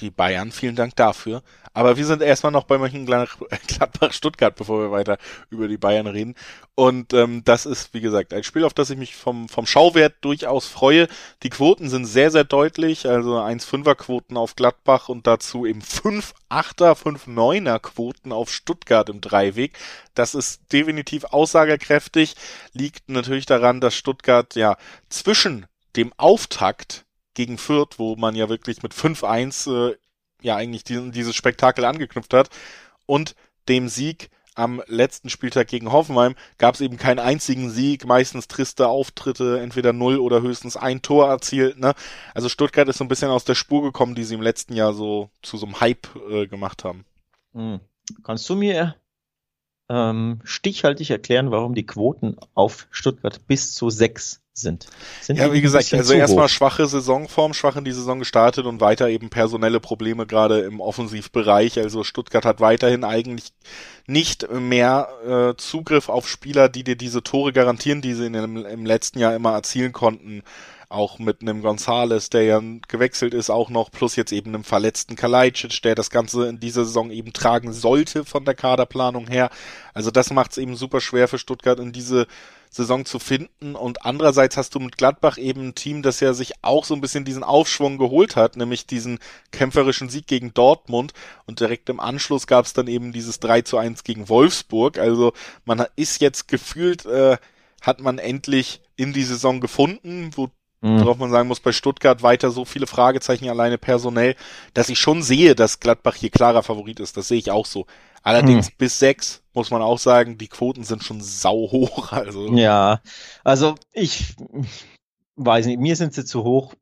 die Bayern. Vielen Dank dafür. Aber wir sind erstmal noch bei Mönchengladbach Stuttgart, bevor wir weiter über die Bayern reden. Und ähm, das ist, wie gesagt, ein Spiel, auf das ich mich vom, vom Schauwert durchaus freue. Die Quoten sind sehr, sehr deutlich. Also 1,5er Quoten auf Gladbach und dazu eben 5,8er, 5,9er Quoten auf Stuttgart im Dreiweg. Das ist definitiv aussagekräftig. Liegt natürlich daran, dass Stuttgart ja zwischen dem Auftakt gegen Fürth, wo man ja wirklich mit 5-1 äh, ja eigentlich diesen, dieses Spektakel angeknüpft hat. Und dem Sieg am letzten Spieltag gegen Hoffenheim gab es eben keinen einzigen Sieg, meistens triste Auftritte, entweder null oder höchstens ein Tor erzielt. Ne? Also Stuttgart ist so ein bisschen aus der Spur gekommen, die sie im letzten Jahr so zu so einem Hype äh, gemacht haben. Hm. Kannst du mir ähm, stichhaltig erklären, warum die Quoten auf Stuttgart bis zu sechs sind. sind ja, wie gesagt, also erstmal schwache Saisonform, schwach in die Saison gestartet und weiter eben personelle Probleme gerade im Offensivbereich. Also Stuttgart hat weiterhin eigentlich nicht mehr äh, Zugriff auf Spieler, die dir diese Tore garantieren, die sie in, im, im letzten Jahr immer erzielen konnten auch mit einem Gonzales, der ja gewechselt ist, auch noch, plus jetzt eben einem verletzten Kalajdzic, der das Ganze in dieser Saison eben tragen sollte von der Kaderplanung her. Also das macht es eben super schwer für Stuttgart in diese Saison zu finden. Und andererseits hast du mit Gladbach eben ein Team, das ja sich auch so ein bisschen diesen Aufschwung geholt hat, nämlich diesen kämpferischen Sieg gegen Dortmund. Und direkt im Anschluss gab es dann eben dieses 3 zu 1 gegen Wolfsburg. Also man ist jetzt gefühlt, äh, hat man endlich in die Saison gefunden, wo Mhm. Worauf man sagen muss, bei Stuttgart weiter so viele Fragezeichen alleine personell, dass ich schon sehe, dass Gladbach hier klarer Favorit ist. Das sehe ich auch so. Allerdings mhm. bis sechs muss man auch sagen, die Quoten sind schon sau hoch. Also. Ja, also ich weiß nicht, mir sind sie zu hoch.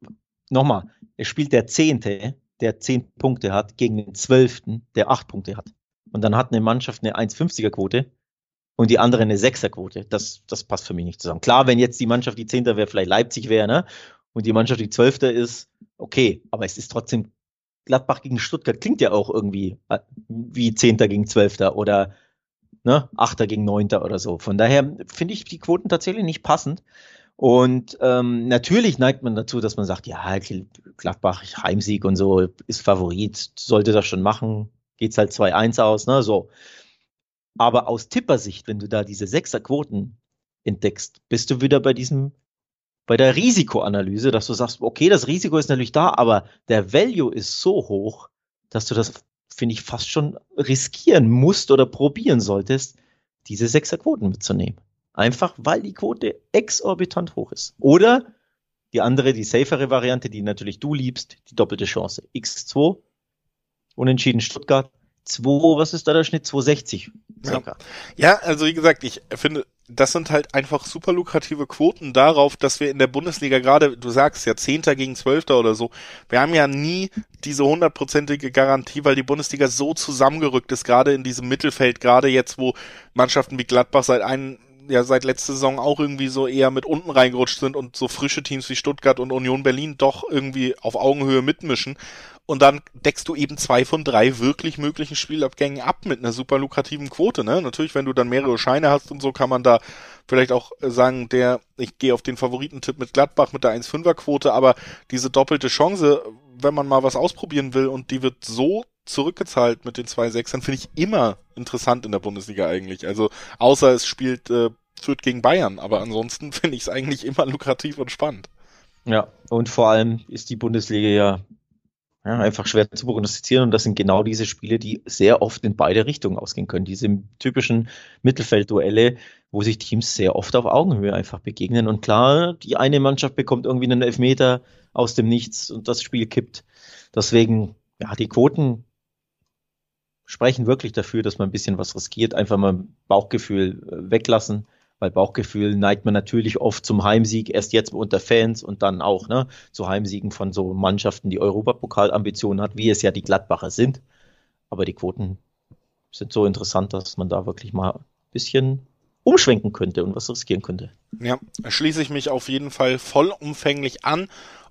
Nochmal, es spielt der Zehnte, der zehn Punkte hat, gegen den Zwölften, der acht Punkte hat. Und dann hat eine Mannschaft eine 1,50er Quote und die andere eine Sechserquote. Das, das passt für mich nicht zusammen. Klar, wenn jetzt die Mannschaft, die Zehnter wäre, vielleicht Leipzig wäre, ne? Und die Mannschaft, die Zwölfter ist, okay, aber es ist trotzdem Gladbach gegen Stuttgart klingt ja auch irgendwie äh, wie Zehnter gegen Zwölfter oder ne, Achter gegen Neunter oder so. Von daher finde ich die Quoten tatsächlich nicht passend. Und ähm, natürlich neigt man dazu, dass man sagt, ja, Gladbach Heimsieg und so ist Favorit, sollte das schon machen, geht's halt 2-1 aus, ne, so. Aber aus Tippersicht, wenn du da diese Sechserquoten entdeckst, bist du wieder bei diesem, bei der Risikoanalyse, dass du sagst, okay, das Risiko ist natürlich da, aber der Value ist so hoch, dass du das, finde ich, fast schon riskieren musst oder probieren solltest, diese Sechserquoten mitzunehmen. Einfach weil die Quote exorbitant hoch ist. Oder Die andere, die safere Variante, die natürlich du liebst, die doppelte Chance. X2, unentschieden Stuttgart. 2, was ist da der Schnitt? 260. Ja. ja, also wie gesagt, ich finde, das sind halt einfach super lukrative Quoten darauf, dass wir in der Bundesliga gerade, du sagst ja Zehnter gegen Zwölfter oder so, wir haben ja nie diese hundertprozentige Garantie, weil die Bundesliga so zusammengerückt ist, gerade in diesem Mittelfeld, gerade jetzt, wo Mannschaften wie Gladbach seit einem ja seit letzter Saison auch irgendwie so eher mit unten reingerutscht sind und so frische Teams wie Stuttgart und Union Berlin doch irgendwie auf Augenhöhe mitmischen. Und dann deckst du eben zwei von drei wirklich möglichen Spielabgängen ab mit einer super lukrativen Quote. Ne? Natürlich, wenn du dann mehrere Scheine hast und so, kann man da vielleicht auch sagen, der, ich gehe auf den Favoritentipp mit Gladbach mit der 1,5er Quote, aber diese doppelte Chance, wenn man mal was ausprobieren will und die wird so zurückgezahlt mit den zwei Sechsern, finde ich immer interessant in der Bundesliga eigentlich. Also außer es spielt äh, Fürth gegen Bayern, aber ansonsten finde ich es eigentlich immer lukrativ und spannend. Ja, und vor allem ist die Bundesliga ja, ja, einfach schwer zu prognostizieren und das sind genau diese Spiele, die sehr oft in beide Richtungen ausgehen können. Diese typischen Mittelfeldduelle, wo sich Teams sehr oft auf Augenhöhe einfach begegnen und klar, die eine Mannschaft bekommt irgendwie einen Elfmeter aus dem Nichts und das Spiel kippt. Deswegen, ja, die Quoten sprechen wirklich dafür, dass man ein bisschen was riskiert, einfach mal Bauchgefühl äh, weglassen weil Bauchgefühl neigt man natürlich oft zum Heimsieg, erst jetzt unter Fans und dann auch ne, zu Heimsiegen von so Mannschaften, die Europapokalambitionen hat, wie es ja die Gladbacher sind. Aber die Quoten sind so interessant, dass man da wirklich mal ein bisschen umschwenken könnte und was riskieren könnte. Ja, schließe ich mich auf jeden Fall vollumfänglich an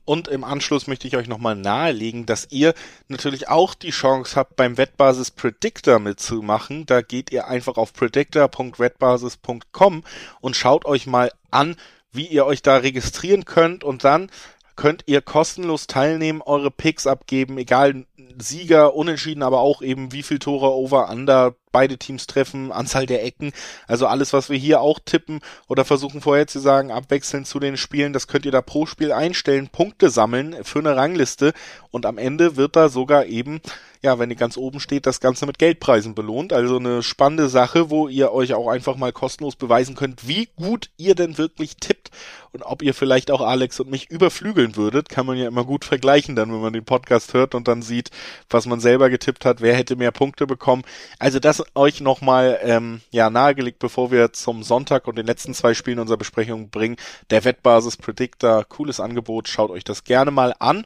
und im Anschluss möchte ich euch nochmal nahelegen, dass ihr natürlich auch die Chance habt, beim Wettbasis Predictor mitzumachen. Da geht ihr einfach auf predictor.wettbasis.com und schaut euch mal an, wie ihr euch da registrieren könnt und dann könnt ihr kostenlos teilnehmen, eure Picks abgeben, egal Sieger, Unentschieden, aber auch eben wie viel Tore over, under, beide Teams treffen, Anzahl der Ecken, also alles, was wir hier auch tippen oder versuchen vorher zu sagen, abwechselnd zu den Spielen, das könnt ihr da pro Spiel einstellen, Punkte sammeln für eine Rangliste und am Ende wird da sogar eben, ja, wenn ihr ganz oben steht, das Ganze mit Geldpreisen belohnt. Also eine spannende Sache, wo ihr euch auch einfach mal kostenlos beweisen könnt, wie gut ihr denn wirklich tippt und ob ihr vielleicht auch Alex und mich überflügeln würdet, kann man ja immer gut vergleichen dann, wenn man den Podcast hört und dann sieht, was man selber getippt hat, wer hätte mehr Punkte bekommen. Also das euch nochmal ähm, ja, nahegelegt, bevor wir zum Sonntag und den letzten zwei Spielen unserer Besprechung bringen. Der Wettbasis Predictor, cooles Angebot, schaut euch das gerne mal an.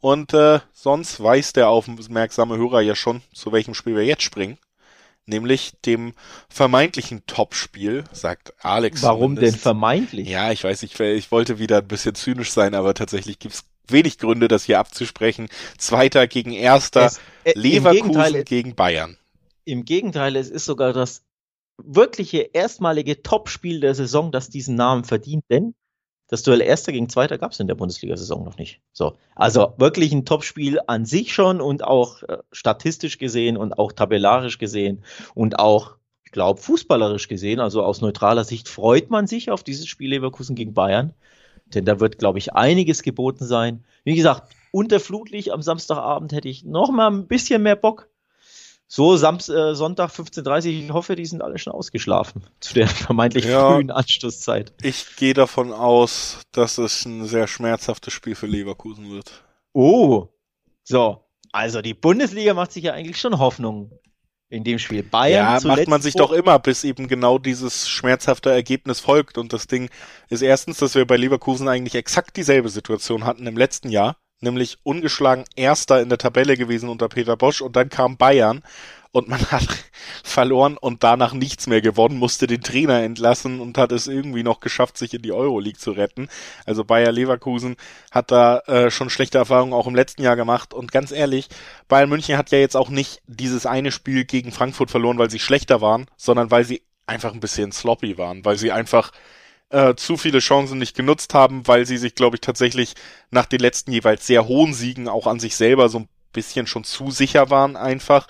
Und äh, sonst weiß der aufmerksame Hörer ja schon, zu welchem Spiel wir jetzt springen. Nämlich dem vermeintlichen Topspiel, sagt Alex. Warum zumindest. denn vermeintlich? Ja, ich weiß, ich, ich wollte wieder ein bisschen zynisch sein, aber tatsächlich gibt's wenig Gründe, das hier abzusprechen. Zweiter gegen Erster, es, äh, Leverkusen gegen Bayern. Im Gegenteil, es ist sogar das wirkliche erstmalige Topspiel der Saison, das diesen Namen verdient, denn das Duell Erster gegen Zweiter gab es in der Bundesliga-Saison noch nicht. So, also wirklich ein Topspiel an sich schon und auch äh, statistisch gesehen und auch tabellarisch gesehen und auch, ich glaube, fußballerisch gesehen. Also aus neutraler Sicht freut man sich auf dieses Spiel Leverkusen gegen Bayern, denn da wird, glaube ich, einiges geboten sein. Wie gesagt, unter Flutlicht am Samstagabend hätte ich noch mal ein bisschen mehr Bock. So, Samst, äh, Sonntag 15.30 ich hoffe, die sind alle schon ausgeschlafen zu der vermeintlich ja, frühen Anstoßzeit. Ich gehe davon aus, dass es ein sehr schmerzhaftes Spiel für Leverkusen wird. Oh, so. Also die Bundesliga macht sich ja eigentlich schon Hoffnung in dem Spiel. Bayern ja, macht man sich doch immer, bis eben genau dieses schmerzhafte Ergebnis folgt. Und das Ding ist erstens, dass wir bei Leverkusen eigentlich exakt dieselbe Situation hatten im letzten Jahr nämlich ungeschlagen Erster in der Tabelle gewesen unter Peter Bosch und dann kam Bayern und man hat verloren und danach nichts mehr gewonnen, musste den Trainer entlassen und hat es irgendwie noch geschafft, sich in die Euroleague zu retten. Also Bayer Leverkusen hat da äh, schon schlechte Erfahrungen auch im letzten Jahr gemacht und ganz ehrlich, Bayern München hat ja jetzt auch nicht dieses eine Spiel gegen Frankfurt verloren, weil sie schlechter waren, sondern weil sie einfach ein bisschen sloppy waren, weil sie einfach äh, zu viele Chancen nicht genutzt haben, weil sie sich, glaube ich, tatsächlich nach den letzten jeweils sehr hohen Siegen auch an sich selber so ein bisschen schon zu sicher waren einfach.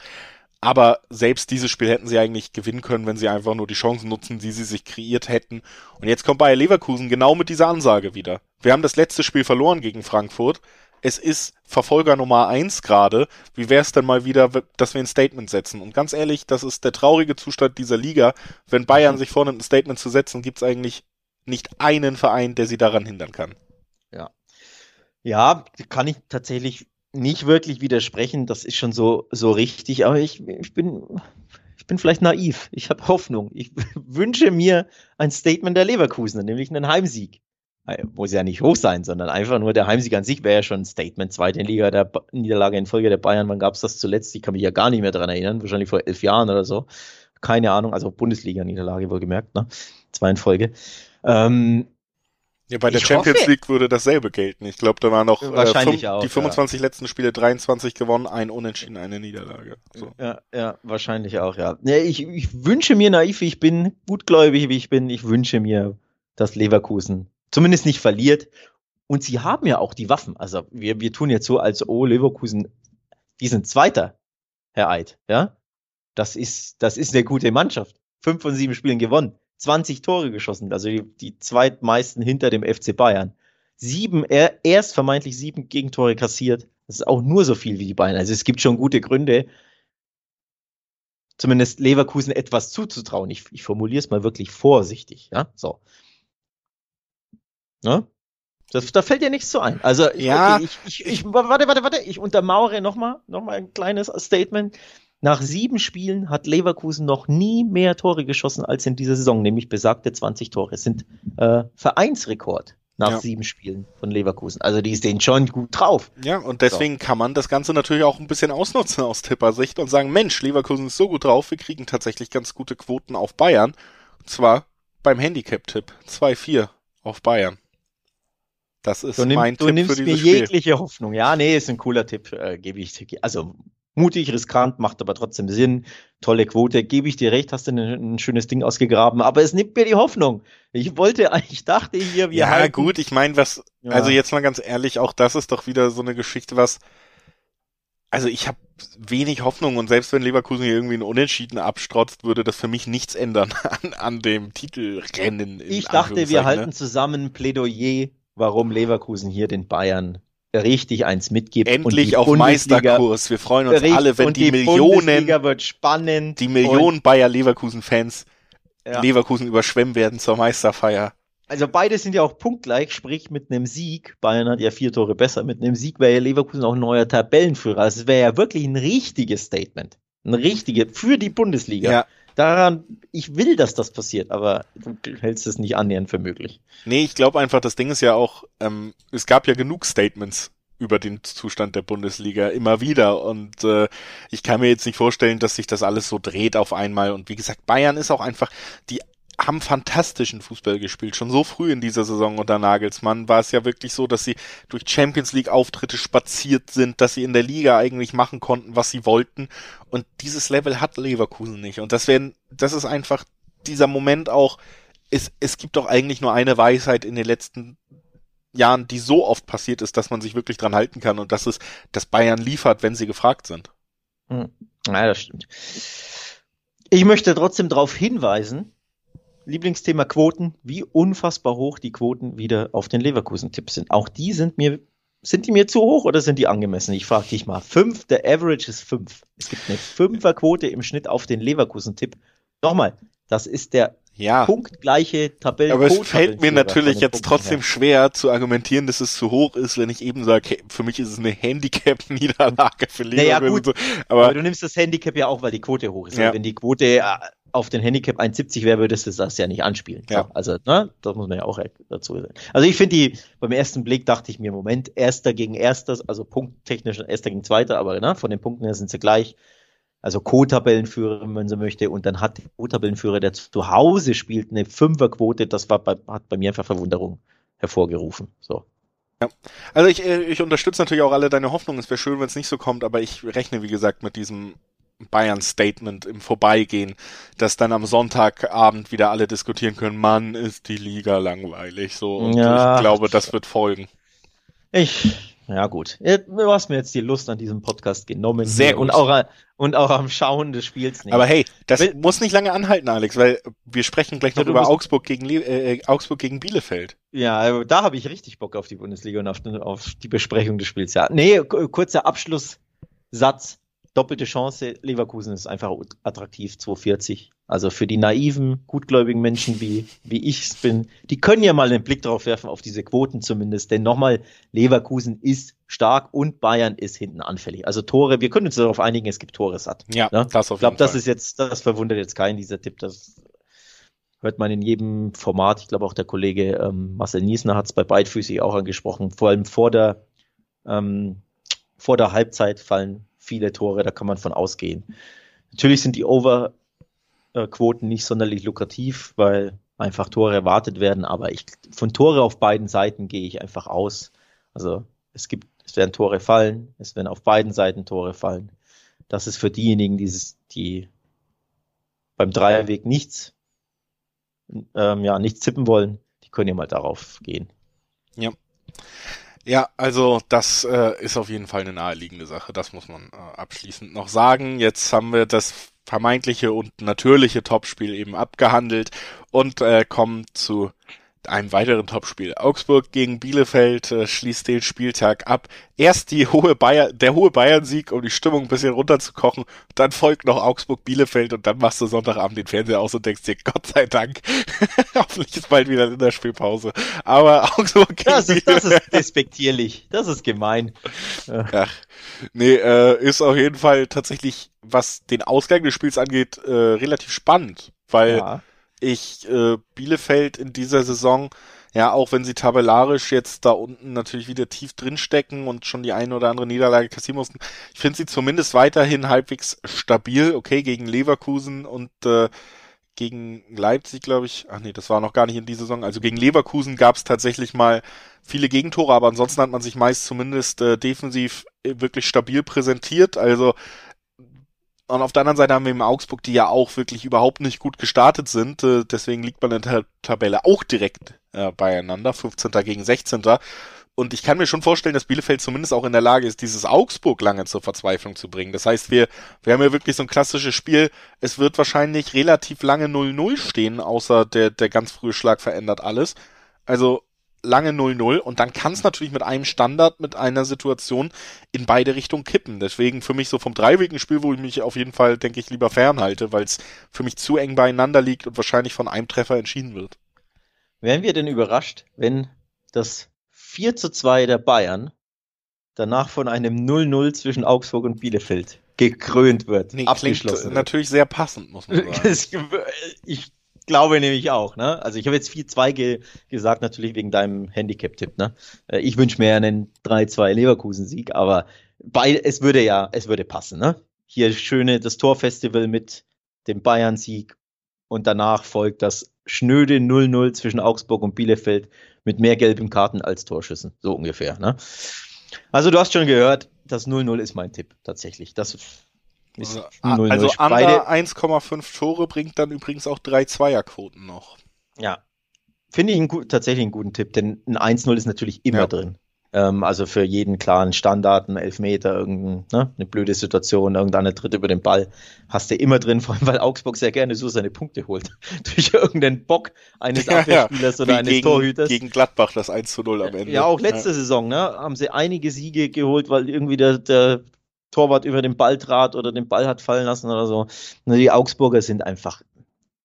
Aber selbst dieses Spiel hätten sie eigentlich gewinnen können, wenn sie einfach nur die Chancen nutzen, die sie sich kreiert hätten. Und jetzt kommt Bayer Leverkusen genau mit dieser Ansage wieder. Wir haben das letzte Spiel verloren gegen Frankfurt. Es ist Verfolger Nummer eins gerade. Wie wäre es denn mal wieder, dass wir ein Statement setzen? Und ganz ehrlich, das ist der traurige Zustand dieser Liga. Wenn Bayern sich vornimmt, ein Statement zu setzen, gibt's eigentlich nicht einen Verein, der sie daran hindern kann. Ja, Ja, kann ich tatsächlich nicht wirklich widersprechen. Das ist schon so, so richtig. Aber ich, ich bin, ich bin vielleicht naiv. Ich habe Hoffnung. Ich wünsche mir ein Statement der Leverkusener, nämlich einen Heimsieg. Muss ja nicht hoch sein, sondern einfach nur der Heimsieg an sich wäre ja schon ein Statement. Zweite Liga der ba Niederlage in Folge der Bayern. Wann gab es das zuletzt? Ich kann mich ja gar nicht mehr daran erinnern. Wahrscheinlich vor elf Jahren oder so. Keine Ahnung. Also Bundesliga-Niederlage wohlgemerkt. Ne? Zwei in Folge. Ähm, ja, bei der Champions hoffe, League würde dasselbe gelten. Ich glaube, da waren noch äh, fünf, auch, die 25 ja. letzten Spiele 23 gewonnen, ein Unentschieden, eine Niederlage. So. Ja, ja, wahrscheinlich auch, ja. ja ich, ich wünsche mir naiv, wie ich bin, gutgläubig, wie ich bin, ich wünsche mir, dass Leverkusen zumindest nicht verliert. Und sie haben ja auch die Waffen. Also wir, wir tun jetzt so, als oh, Leverkusen, die sind Zweiter, Herr Eid, ja. Das ist, das ist eine gute Mannschaft. Fünf von sieben Spielen gewonnen. 20 Tore geschossen, also die, die zweitmeisten hinter dem FC Bayern. Sieben, er, erst vermeintlich sieben Gegentore kassiert. Das ist auch nur so viel wie die Bayern. Also es gibt schon gute Gründe, zumindest Leverkusen etwas zuzutrauen. Ich, ich formuliere es mal wirklich vorsichtig, ja, so. Ne? Das, da fällt dir nichts zu ein. Also, ja. Okay, ich, ich, ich, warte, warte, warte, ich untermauere nochmal, nochmal ein kleines Statement. Nach sieben Spielen hat Leverkusen noch nie mehr Tore geschossen als in dieser Saison, nämlich besagte 20 Tore. Es sind äh, Vereinsrekord nach ja. sieben Spielen von Leverkusen. Also die stehen schon gut drauf. Ja, und deswegen so. kann man das Ganze natürlich auch ein bisschen ausnutzen aus Tippersicht und sagen, Mensch, Leverkusen ist so gut drauf, wir kriegen tatsächlich ganz gute Quoten auf Bayern. Und zwar beim Handicap-Tipp 2-4 auf Bayern. Das ist du nimm, mein du Tipp nimmst für mir Spiel. jegliche Hoffnung. Ja, nee, ist ein cooler Tipp, äh, gebe ich. Also mutig, riskant, macht aber trotzdem Sinn. Tolle Quote, gebe ich dir recht, hast du ein, ein, schönes Ding ausgegraben, aber es nimmt mir die Hoffnung. Ich wollte, ich dachte hier, wir Ja, halten. gut, ich meine, was, ja. also jetzt mal ganz ehrlich, auch das ist doch wieder so eine Geschichte, was, also ich habe wenig Hoffnung und selbst wenn Leverkusen hier irgendwie einen Unentschieden abstrotzt, würde das für mich nichts ändern an, an dem Titelrennen. Ich dachte, wir ne? halten zusammen ein Plädoyer, warum Leverkusen hier den Bayern richtig eins mitgibt. Endlich auf Meisterkurs. Wir freuen uns alle, wenn die, die, Millionen, die Millionen Bayer Leverkusen-Fans ja. Leverkusen überschwemmen werden zur Meisterfeier. Also beide sind ja auch punktgleich, sprich mit einem Sieg, Bayern hat ja vier Tore besser, mit einem Sieg wäre ja Leverkusen auch neuer Tabellenführer. Also es wäre ja wirklich ein richtiges Statement. Ein richtiges für die Bundesliga. Ja. Daran, ich will, dass das passiert, aber du hältst es nicht annähernd für möglich. Nee, ich glaube einfach, das Ding ist ja auch, ähm, es gab ja genug Statements über den Zustand der Bundesliga immer wieder. Und äh, ich kann mir jetzt nicht vorstellen, dass sich das alles so dreht auf einmal. Und wie gesagt, Bayern ist auch einfach, die haben fantastischen Fußball gespielt. Schon so früh in dieser Saison unter Nagelsmann war es ja wirklich so, dass sie durch Champions League Auftritte spaziert sind, dass sie in der Liga eigentlich machen konnten, was sie wollten. Und dieses Level hat Leverkusen nicht. Und das werden, das ist einfach dieser Moment auch, es, es gibt doch eigentlich nur eine Weisheit in den letzten Jahren, die so oft passiert ist, dass man sich wirklich dran halten kann. Und das ist, dass Bayern liefert, wenn sie gefragt sind. Hm. Ja, das stimmt. Ich möchte trotzdem darauf hinweisen, Lieblingsthema Quoten, wie unfassbar hoch die Quoten wieder auf den Leverkusen-Tipps sind. Auch die sind mir, sind die mir zu hoch oder sind die angemessen? Ich frage dich mal. Fünf, der Average ist fünf. Es gibt eine Fünferquote im Schnitt auf den Leverkusen-Tipp. Nochmal, das ist der ja. punktgleiche Tabellen. Aber es fällt mir natürlich jetzt Punkten trotzdem her. schwer zu argumentieren, dass es zu hoch ist, wenn ich eben sage, hey, für mich ist es eine Handicap-Niederlage für Leverkusen. Naja, gut. So. Aber, aber, du nimmst das Handicap ja auch, weil die Quote hoch ist. Ja. Wenn die Quote äh, auf den Handicap 1,70 wäre, würdest du das ja nicht anspielen. Ja. Also, ne, das muss man ja auch dazu sagen. Also ich finde die, beim ersten Blick dachte ich mir, Moment, Erster gegen Erstes, also punkttechnisch Erster gegen Zweiter, aber ne, von den Punkten her sind sie gleich. Also Co-Tabellenführer, wenn so möchte, und dann hat der Co-Tabellenführer, der zu Hause spielt, eine Fünferquote, das war bei, hat bei mir einfach Verwunderung hervorgerufen. So. Ja. Also ich, äh, ich unterstütze natürlich auch alle deine Hoffnungen. Es wäre schön, wenn es nicht so kommt, aber ich rechne, wie gesagt, mit diesem Bayern-Statement im Vorbeigehen, dass dann am Sonntagabend wieder alle diskutieren können, Mann, ist die Liga langweilig. So, und ja, ich glaube, das wird folgen. Ich, ja gut. Du hast mir jetzt die Lust an diesem Podcast genommen. Sehr gut. Und auch, und auch am Schauen des Spiels nicht. Aber hey, das Will, muss nicht lange anhalten, Alex, weil wir sprechen gleich noch ja, über Augsburg gegen, äh, Augsburg gegen Bielefeld. Ja, da habe ich richtig Bock auf die Bundesliga und auf, auf die Besprechung des Spiels. Ja, nee, kurzer Abschlusssatz doppelte Chance. Leverkusen ist einfach attraktiv, 240. Also für die naiven, gutgläubigen Menschen, wie, wie ich es bin, die können ja mal einen Blick drauf werfen, auf diese Quoten zumindest. Denn nochmal, Leverkusen ist stark und Bayern ist hinten anfällig. Also Tore, wir können uns darauf einigen, es gibt Tore satt. Ja, ne? das auf Ich glaube, das ist jetzt, das verwundert jetzt keinen, dieser Tipp. Das hört man in jedem Format. Ich glaube auch der Kollege ähm, Marcel Niesner hat es bei beidfüßig auch angesprochen. Vor allem vor der, ähm, vor der Halbzeit fallen viele Tore, da kann man von ausgehen. Natürlich sind die Over-Quoten nicht sonderlich lukrativ, weil einfach Tore erwartet werden, aber ich, von Tore auf beiden Seiten gehe ich einfach aus. Also es gibt, es werden Tore fallen, es werden auf beiden Seiten Tore fallen. Das ist für diejenigen, die, die beim Dreierweg nichts, ähm, ja, nichts tippen wollen, die können ja mal darauf gehen. Ja. Ja, also das äh, ist auf jeden Fall eine naheliegende Sache, das muss man äh, abschließend noch sagen. Jetzt haben wir das vermeintliche und natürliche Topspiel eben abgehandelt und äh, kommen zu einem weiteren Topspiel. Augsburg gegen Bielefeld äh, schließt den Spieltag ab. Erst die hohe Bayern, der hohe Bayern-Sieg, um die Stimmung ein bisschen runterzukochen. Dann folgt noch Augsburg-Bielefeld und dann machst du Sonntagabend den Fernseher aus und denkst dir, Gott sei Dank, hoffentlich ist bald wieder in der Spielpause. Aber Augsburg gegen das ist. Das ist despektierlich. Das ist gemein. Ach, nee, äh, ist auf jeden Fall tatsächlich, was den Ausgang des Spiels angeht, äh, relativ spannend. Weil ja ich äh, Bielefeld in dieser Saison, ja, auch wenn sie tabellarisch jetzt da unten natürlich wieder tief drinstecken und schon die eine oder andere Niederlage kassieren mussten, ich finde sie zumindest weiterhin halbwegs stabil, okay, gegen Leverkusen und äh, gegen Leipzig, glaube ich, ach nee, das war noch gar nicht in dieser Saison, also gegen Leverkusen gab es tatsächlich mal viele Gegentore, aber ansonsten hat man sich meist zumindest äh, defensiv äh, wirklich stabil präsentiert, also und auf der anderen Seite haben wir im Augsburg, die ja auch wirklich überhaupt nicht gut gestartet sind. Äh, deswegen liegt man in der Tabelle auch direkt äh, beieinander, 15. gegen 16. Und ich kann mir schon vorstellen, dass Bielefeld zumindest auch in der Lage ist, dieses Augsburg lange zur Verzweiflung zu bringen. Das heißt, wir, wir haben ja wirklich so ein klassisches Spiel. Es wird wahrscheinlich relativ lange 0-0 stehen, außer der, der ganz frühe Schlag verändert alles. Also lange 0-0 und dann kann es natürlich mit einem Standard, mit einer Situation in beide Richtungen kippen. Deswegen für mich so vom dreiwegigen Spiel, wo ich mich auf jeden Fall, denke ich, lieber fernhalte, weil es für mich zu eng beieinander liegt und wahrscheinlich von einem Treffer entschieden wird. Wären wir denn überrascht, wenn das 4 zu 2 der Bayern danach von einem 0-0 zwischen Augsburg und Bielefeld gekrönt wird, nee, abgeschlossen wird. natürlich sehr passend, muss man sagen. ich glaube nämlich auch, ne? Also ich habe jetzt 4-2 ge gesagt, natürlich wegen deinem Handicap-Tipp, ne? Äh, ich wünsche mir einen 3-2 Leverkusen-Sieg, aber bei, es würde ja, es würde passen, ne? Hier schöne, das Torfestival mit dem Bayern-Sieg und danach folgt das schnöde 0-0 zwischen Augsburg und Bielefeld mit mehr gelben Karten als Torschüssen, so ungefähr, ne? Also du hast schon gehört, das 0-0 ist mein Tipp, tatsächlich. Das also, also under 1,5 Tore bringt dann übrigens auch drei Zweierquoten noch. Ja. Finde ich einen, tatsächlich einen guten Tipp, denn ein 1-0 ist natürlich immer ja. drin. Ähm, also für jeden klaren Standard, ein Elfmeter, irgendeine ne, eine blöde Situation, irgendeiner tritt über den Ball, hast du immer drin, vor allem weil Augsburg sehr gerne so seine Punkte holt. Durch irgendeinen Bock eines ja, Abwehrspielers ja. oder Wie eines gegen, Torhüters. Gegen Gladbach das 1 0 am Ende. Ja, auch letzte. Saison, ne? Haben sie einige Siege geholt, weil irgendwie der, der Torwart über den Ball trat oder den Ball hat fallen lassen oder so. Die Augsburger sind einfach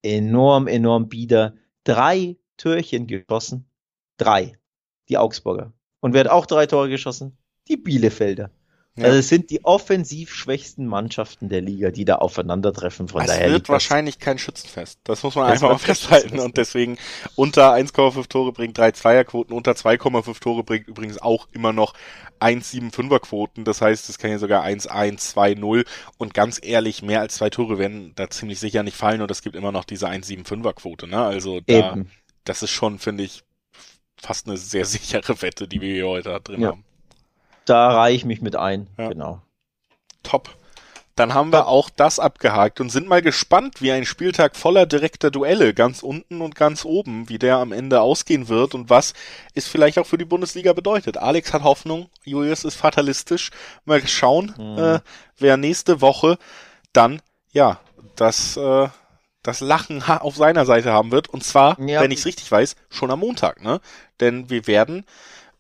enorm, enorm bieder. Drei Türchen geschossen. Drei. Die Augsburger. Und wer hat auch drei Tore geschossen? Die Bielefelder. Ja. Also es sind die offensiv schwächsten Mannschaften der Liga, die da aufeinandertreffen. Von es daher wird wahrscheinlich kein Schützenfest. Das muss man das einfach mal festhalten. Und deswegen unter 1,5 Tore bringt drei Zweierquoten, unter 2,5 Tore bringt übrigens auch immer noch 1,75er Quoten. Das heißt, es kann ja sogar 1-1, 2-0. Und ganz ehrlich, mehr als zwei Tore werden da ziemlich sicher nicht fallen. Und es gibt immer noch diese 1,75er Quote. Ne? Also da, das ist schon, finde ich, fast eine sehr sichere Wette, die wir hier heute drin ja. haben. Da reihe ich mich mit ein. Ja. Genau. Top. Dann haben wir auch das abgehakt und sind mal gespannt, wie ein Spieltag voller direkter Duelle ganz unten und ganz oben, wie der am Ende ausgehen wird und was es vielleicht auch für die Bundesliga bedeutet. Alex hat Hoffnung, Julius ist fatalistisch. Mal schauen, mhm. äh, wer nächste Woche dann, ja, das, äh, das Lachen auf seiner Seite haben wird. Und zwar, ja. wenn ich es richtig weiß, schon am Montag, ne? Denn wir werden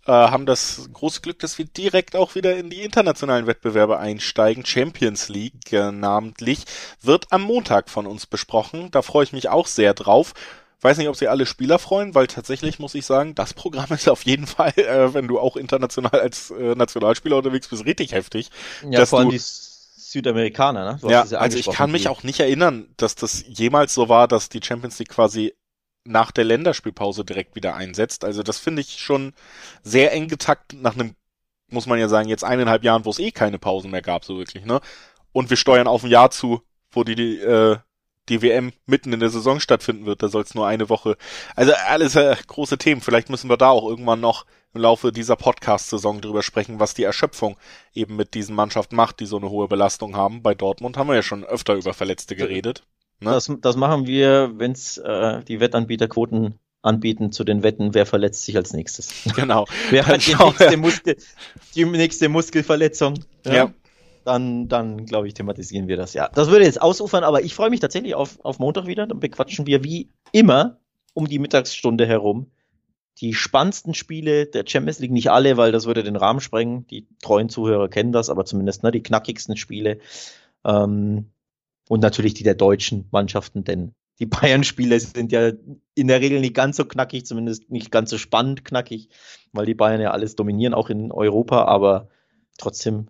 äh, haben das große Glück, dass wir direkt auch wieder in die internationalen Wettbewerbe einsteigen. Champions League äh, namentlich wird am Montag von uns besprochen. Da freue ich mich auch sehr drauf. Weiß nicht, ob sie alle Spieler freuen, weil tatsächlich muss ich sagen, das Programm ist auf jeden Fall, äh, wenn du auch international als äh, Nationalspieler unterwegs bist, richtig heftig. Ja, vor allem die Südamerikaner, ne? ja, also ich kann mich auch nicht erinnern, dass das jemals so war, dass die Champions League quasi nach der Länderspielpause direkt wieder einsetzt. Also das finde ich schon sehr eng getaktet nach einem, muss man ja sagen, jetzt eineinhalb Jahren, wo es eh keine Pausen mehr gab, so wirklich, ne? Und wir steuern auf ein Jahr zu, wo die, die, äh, die WM mitten in der Saison stattfinden wird. Da soll es nur eine Woche. Also alles äh, große Themen. Vielleicht müssen wir da auch irgendwann noch im Laufe dieser Podcast-Saison drüber sprechen, was die Erschöpfung eben mit diesen Mannschaften macht, die so eine hohe Belastung haben. Bei Dortmund haben wir ja schon öfter über Verletzte geredet. Ne? Das, das machen wir, wenn's äh, die Wettanbieterquoten anbieten zu den Wetten, wer verletzt sich als nächstes. Genau. wer hat die nächste, Muskel, die nächste Muskelverletzung? Ja. ja. Dann, dann glaube ich, thematisieren wir das. Ja, das würde jetzt ausufern, aber ich freue mich tatsächlich auf, auf Montag wieder. Dann bequatschen wir wie immer um die Mittagsstunde herum die spannendsten Spiele der Champions League, nicht alle, weil das würde den Rahmen sprengen. Die treuen Zuhörer kennen das, aber zumindest ne, die knackigsten Spiele. Ähm, und natürlich die der deutschen Mannschaften, denn die Bayern-Spiele sind ja in der Regel nicht ganz so knackig, zumindest nicht ganz so spannend knackig, weil die Bayern ja alles dominieren, auch in Europa, aber trotzdem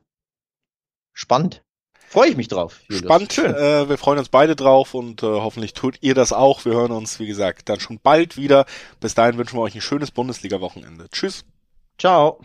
spannend. Freue ich mich drauf. Julius. Spannend. Äh, wir freuen uns beide drauf und äh, hoffentlich tut ihr das auch. Wir hören uns, wie gesagt, dann schon bald wieder. Bis dahin wünschen wir euch ein schönes Bundesliga-Wochenende. Tschüss. Ciao.